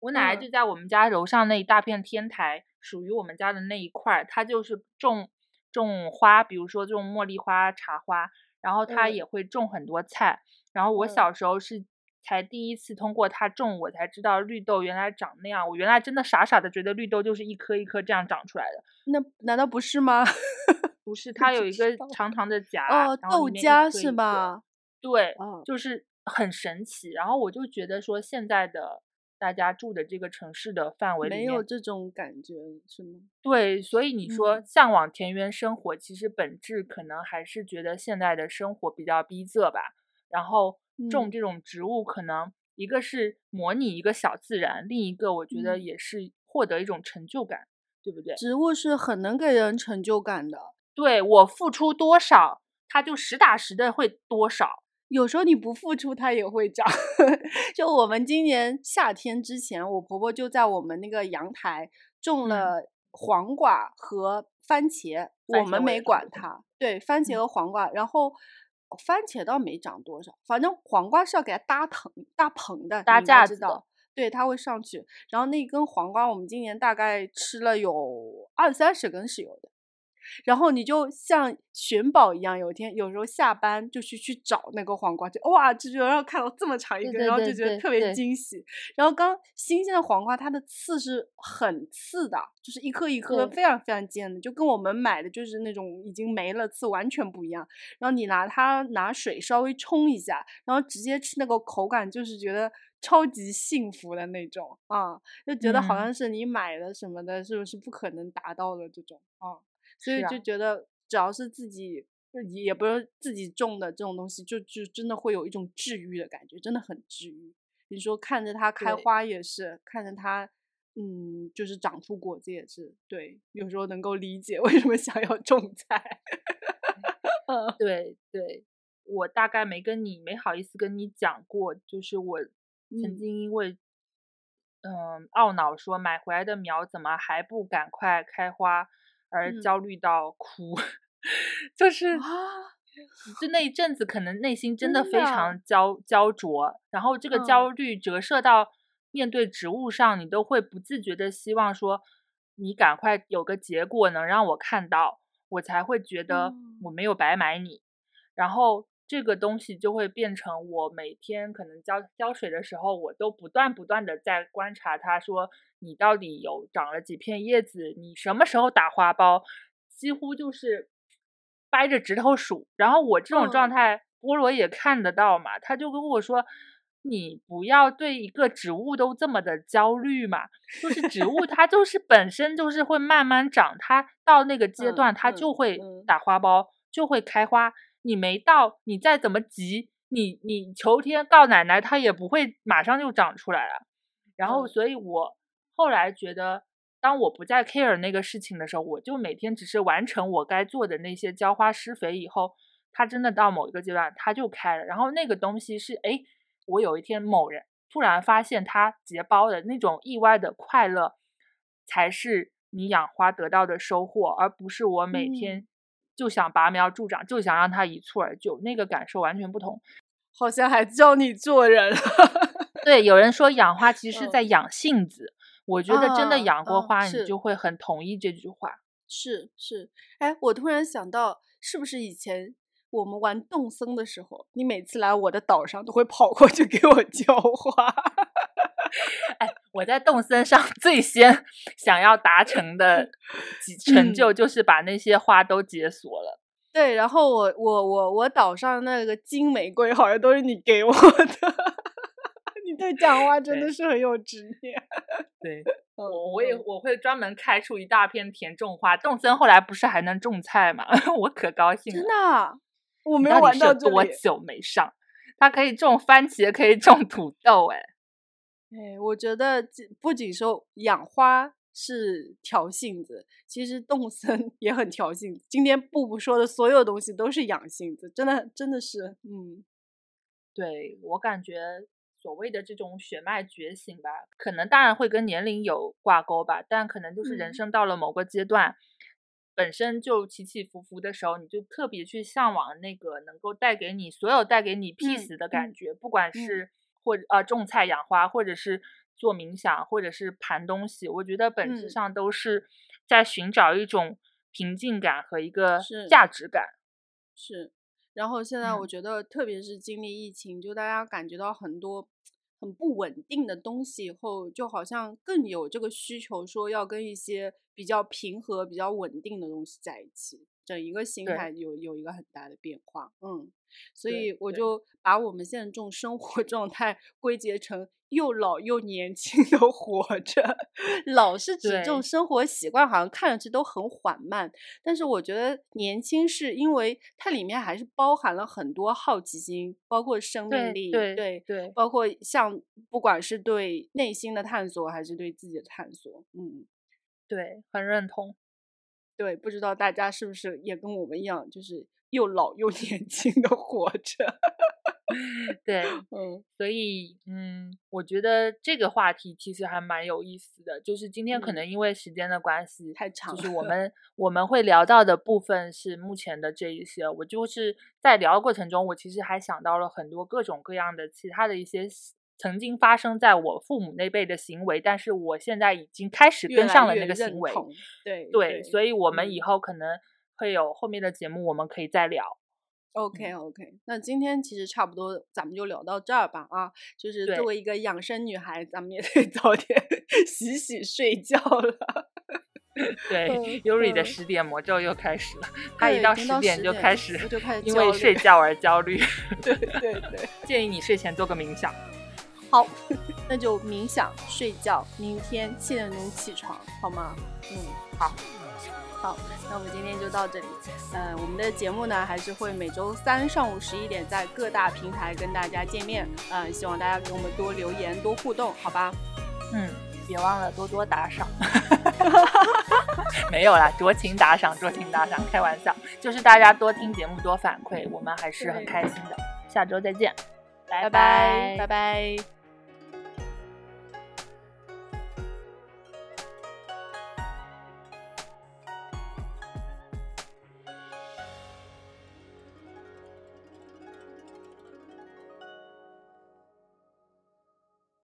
我奶奶就在我们家楼上那一大片天台，属于我们家的那一块，她就是种种花，比如说种茉莉花、茶花，然后她也会种很多菜。然后我小时候是。才第一次通过它种，我才知道绿豆原来长那样。我原来真的傻傻的觉得绿豆就是一颗一颗这样长出来的。那难道不是吗？不是，它有一个长长的荚，哦，豆荚是吧？对，就是很神奇。然后我就觉得说，现在的大家住的这个城市的范围没有这种感觉，是吗？对，所以你说向往田园生活，其实本质可能还是觉得现在的生活比较逼仄吧。然后。种这种植物，可能一个是模拟一个小自然，另一个我觉得也是获得一种成就感，对不对？植物是很能给人成就感的。对我付出多少，它就实打实的会多少。有时候你不付出，它也会长。就我们今年夏天之前，我婆婆就在我们那个阳台种了黄瓜和番茄，我们没管它。对，番茄和黄瓜，然后。番茄倒没长多少，反正黄瓜是要给它搭藤搭棚的，搭架子的。对，它会上去。然后那一根黄瓜，我们今年大概吃了有二三十根是有的。然后你就像寻宝一样，有一天有时候下班就去去找那个黄瓜，就哇，就觉得看到这么长一根，然后就觉得特别惊喜。然后刚新鲜的黄瓜，它的刺是很刺的，就是一颗一颗非常非常尖的，就跟我们买的就是那种已经没了刺完全不一样。然后你拿它拿水稍微冲一下，然后直接吃那个口感，就是觉得超级幸福的那种啊，就觉得好像是你买的什么的，是不是不可能达到的这种啊？所以就觉得，只要是自己，也不是自己种的这种东西，就就真的会有一种治愈的感觉，真的很治愈。你说看着它开花也是，看着它，嗯，就是长出果子也是。对，有时候能够理解 为什么想要种菜。对对，我大概没跟你没好意思跟你讲过，就是我曾经因为，嗯，懊恼说买回来的苗怎么还不赶快开花。而焦虑到哭，就是啊，就那一阵子，可能内心真的非常。焦焦灼，然后这个焦虑折射到面对植物上，你都会不自觉的希望说，你赶快有个结果能让我看到，我才会觉得我没有白买你，然后这个东西就会变成我每天可能浇浇水的时候，我都不断不断的在观察它，说。你到底有长了几片叶子？你什么时候打花苞？几乎就是掰着指头数。然后我这种状态，菠萝也看得到嘛。他就跟我说：“你不要对一个植物都这么的焦虑嘛。就是植物它 就是本身就是会慢慢长，它到那个阶段它就会打花苞，就会开花。你没到，你再怎么急，你你求天告奶奶，它也不会马上就长出来了。然后，所以我。后来觉得，当我不再 care 那个事情的时候，我就每天只是完成我该做的那些浇花施肥以后，它真的到某一个阶段，它就开了。然后那个东西是，哎，我有一天某人突然发现它结苞的那种意外的快乐，才是你养花得到的收获，而不是我每天就想拔苗助长，就想让它一蹴而就，那个感受完全不同。好像还教你做人。对，有人说养花其实是在养性子。我觉得真的养过花，你就会很同意这句话。是是，哎，我突然想到，是不是以前我们玩动森的时候，你每次来我的岛上都会跑过去给我浇花？哎，我在动森上 最先想要达成的成就，就是把那些花都解锁了。对，然后我我我我岛上那个金玫瑰，好像都是你给我的。你对讲话真的是很有执念。对，我我也我会专门开出一大片田种花。动森后来不是还能种菜吗？我可高兴了。真的，我没有玩到多久没上。它可以种番茄，可以种土豆。哎，哎，我觉得不仅说养花是调性子，其实动森也很调性子。今天布布说的所有东西都是养性子，真的真的是，嗯，对我感觉。所谓的这种血脉觉醒吧，可能当然会跟年龄有挂钩吧，但可能就是人生到了某个阶段，本身就起起伏伏的时候，你就特别去向往那个能够带给你所有带给你 peace 的感觉，不管是或者呃种菜养花，或者是做冥想，或者是盘东西，我觉得本质上都是在寻找一种平静感和一个价值感，是。然后现在我觉得，特别是经历疫情，就大家感觉到很多很不稳定的东西以后，就好像更有这个需求，说要跟一些比较平和、比较稳定的东西在一起，整一个心态有有一个很大的变化。嗯。所以我就把我们现在这种生活 状态归结成又老又年轻的活着。老是指这种生活习惯，好像看上去都很缓慢。但是我觉得年轻是因为它里面还是包含了很多好奇心，包括生命力，对对对，包括像不管是对内心的探索，还是对自己的探索。嗯，对，很认同。对，不知道大家是不是也跟我们一样，就是又老又 年轻的活着。对，嗯所以嗯，我觉得这个话题其实还蛮有意思的。就是今天可嗯能因为时间的关系，太长就是我们我们会聊到的部分是目前的这一些。我就是在聊的过程中，我其实还想到了很多各种各样的其他的一些曾经发生在我父母那辈的行为，但是我现在已经开始跟上了那个行为。对对，所以我们嗯以后可能会有后面的节目，我们可以再聊。OK OK，那今天其实差不多，咱们就聊到这儿吧啊。就是作为一个养生女孩，咱们也得 早点 洗洗睡觉了。对嗯，Yuri 的嗯十点魔咒又开始了，他一到十点10点就开始我就开始因为睡觉而焦虑。对对对，建议你睡前做个冥想。好，那就冥想睡觉，明天七点钟起床，好吗？嗯，好，好，那我们今天就到这里。嗯、我们的节目呢，还是会每周三上午十一点在各大平台跟大家见面。嗯、希望大家给我们多留言、多互动，好吧？嗯，别忘了多多打赏。没有啦，酌情打赏，酌情打赏，开玩笑，就是大家多听节目，多反馈，我们还是很开心的。下周再见，拜拜拜拜拜。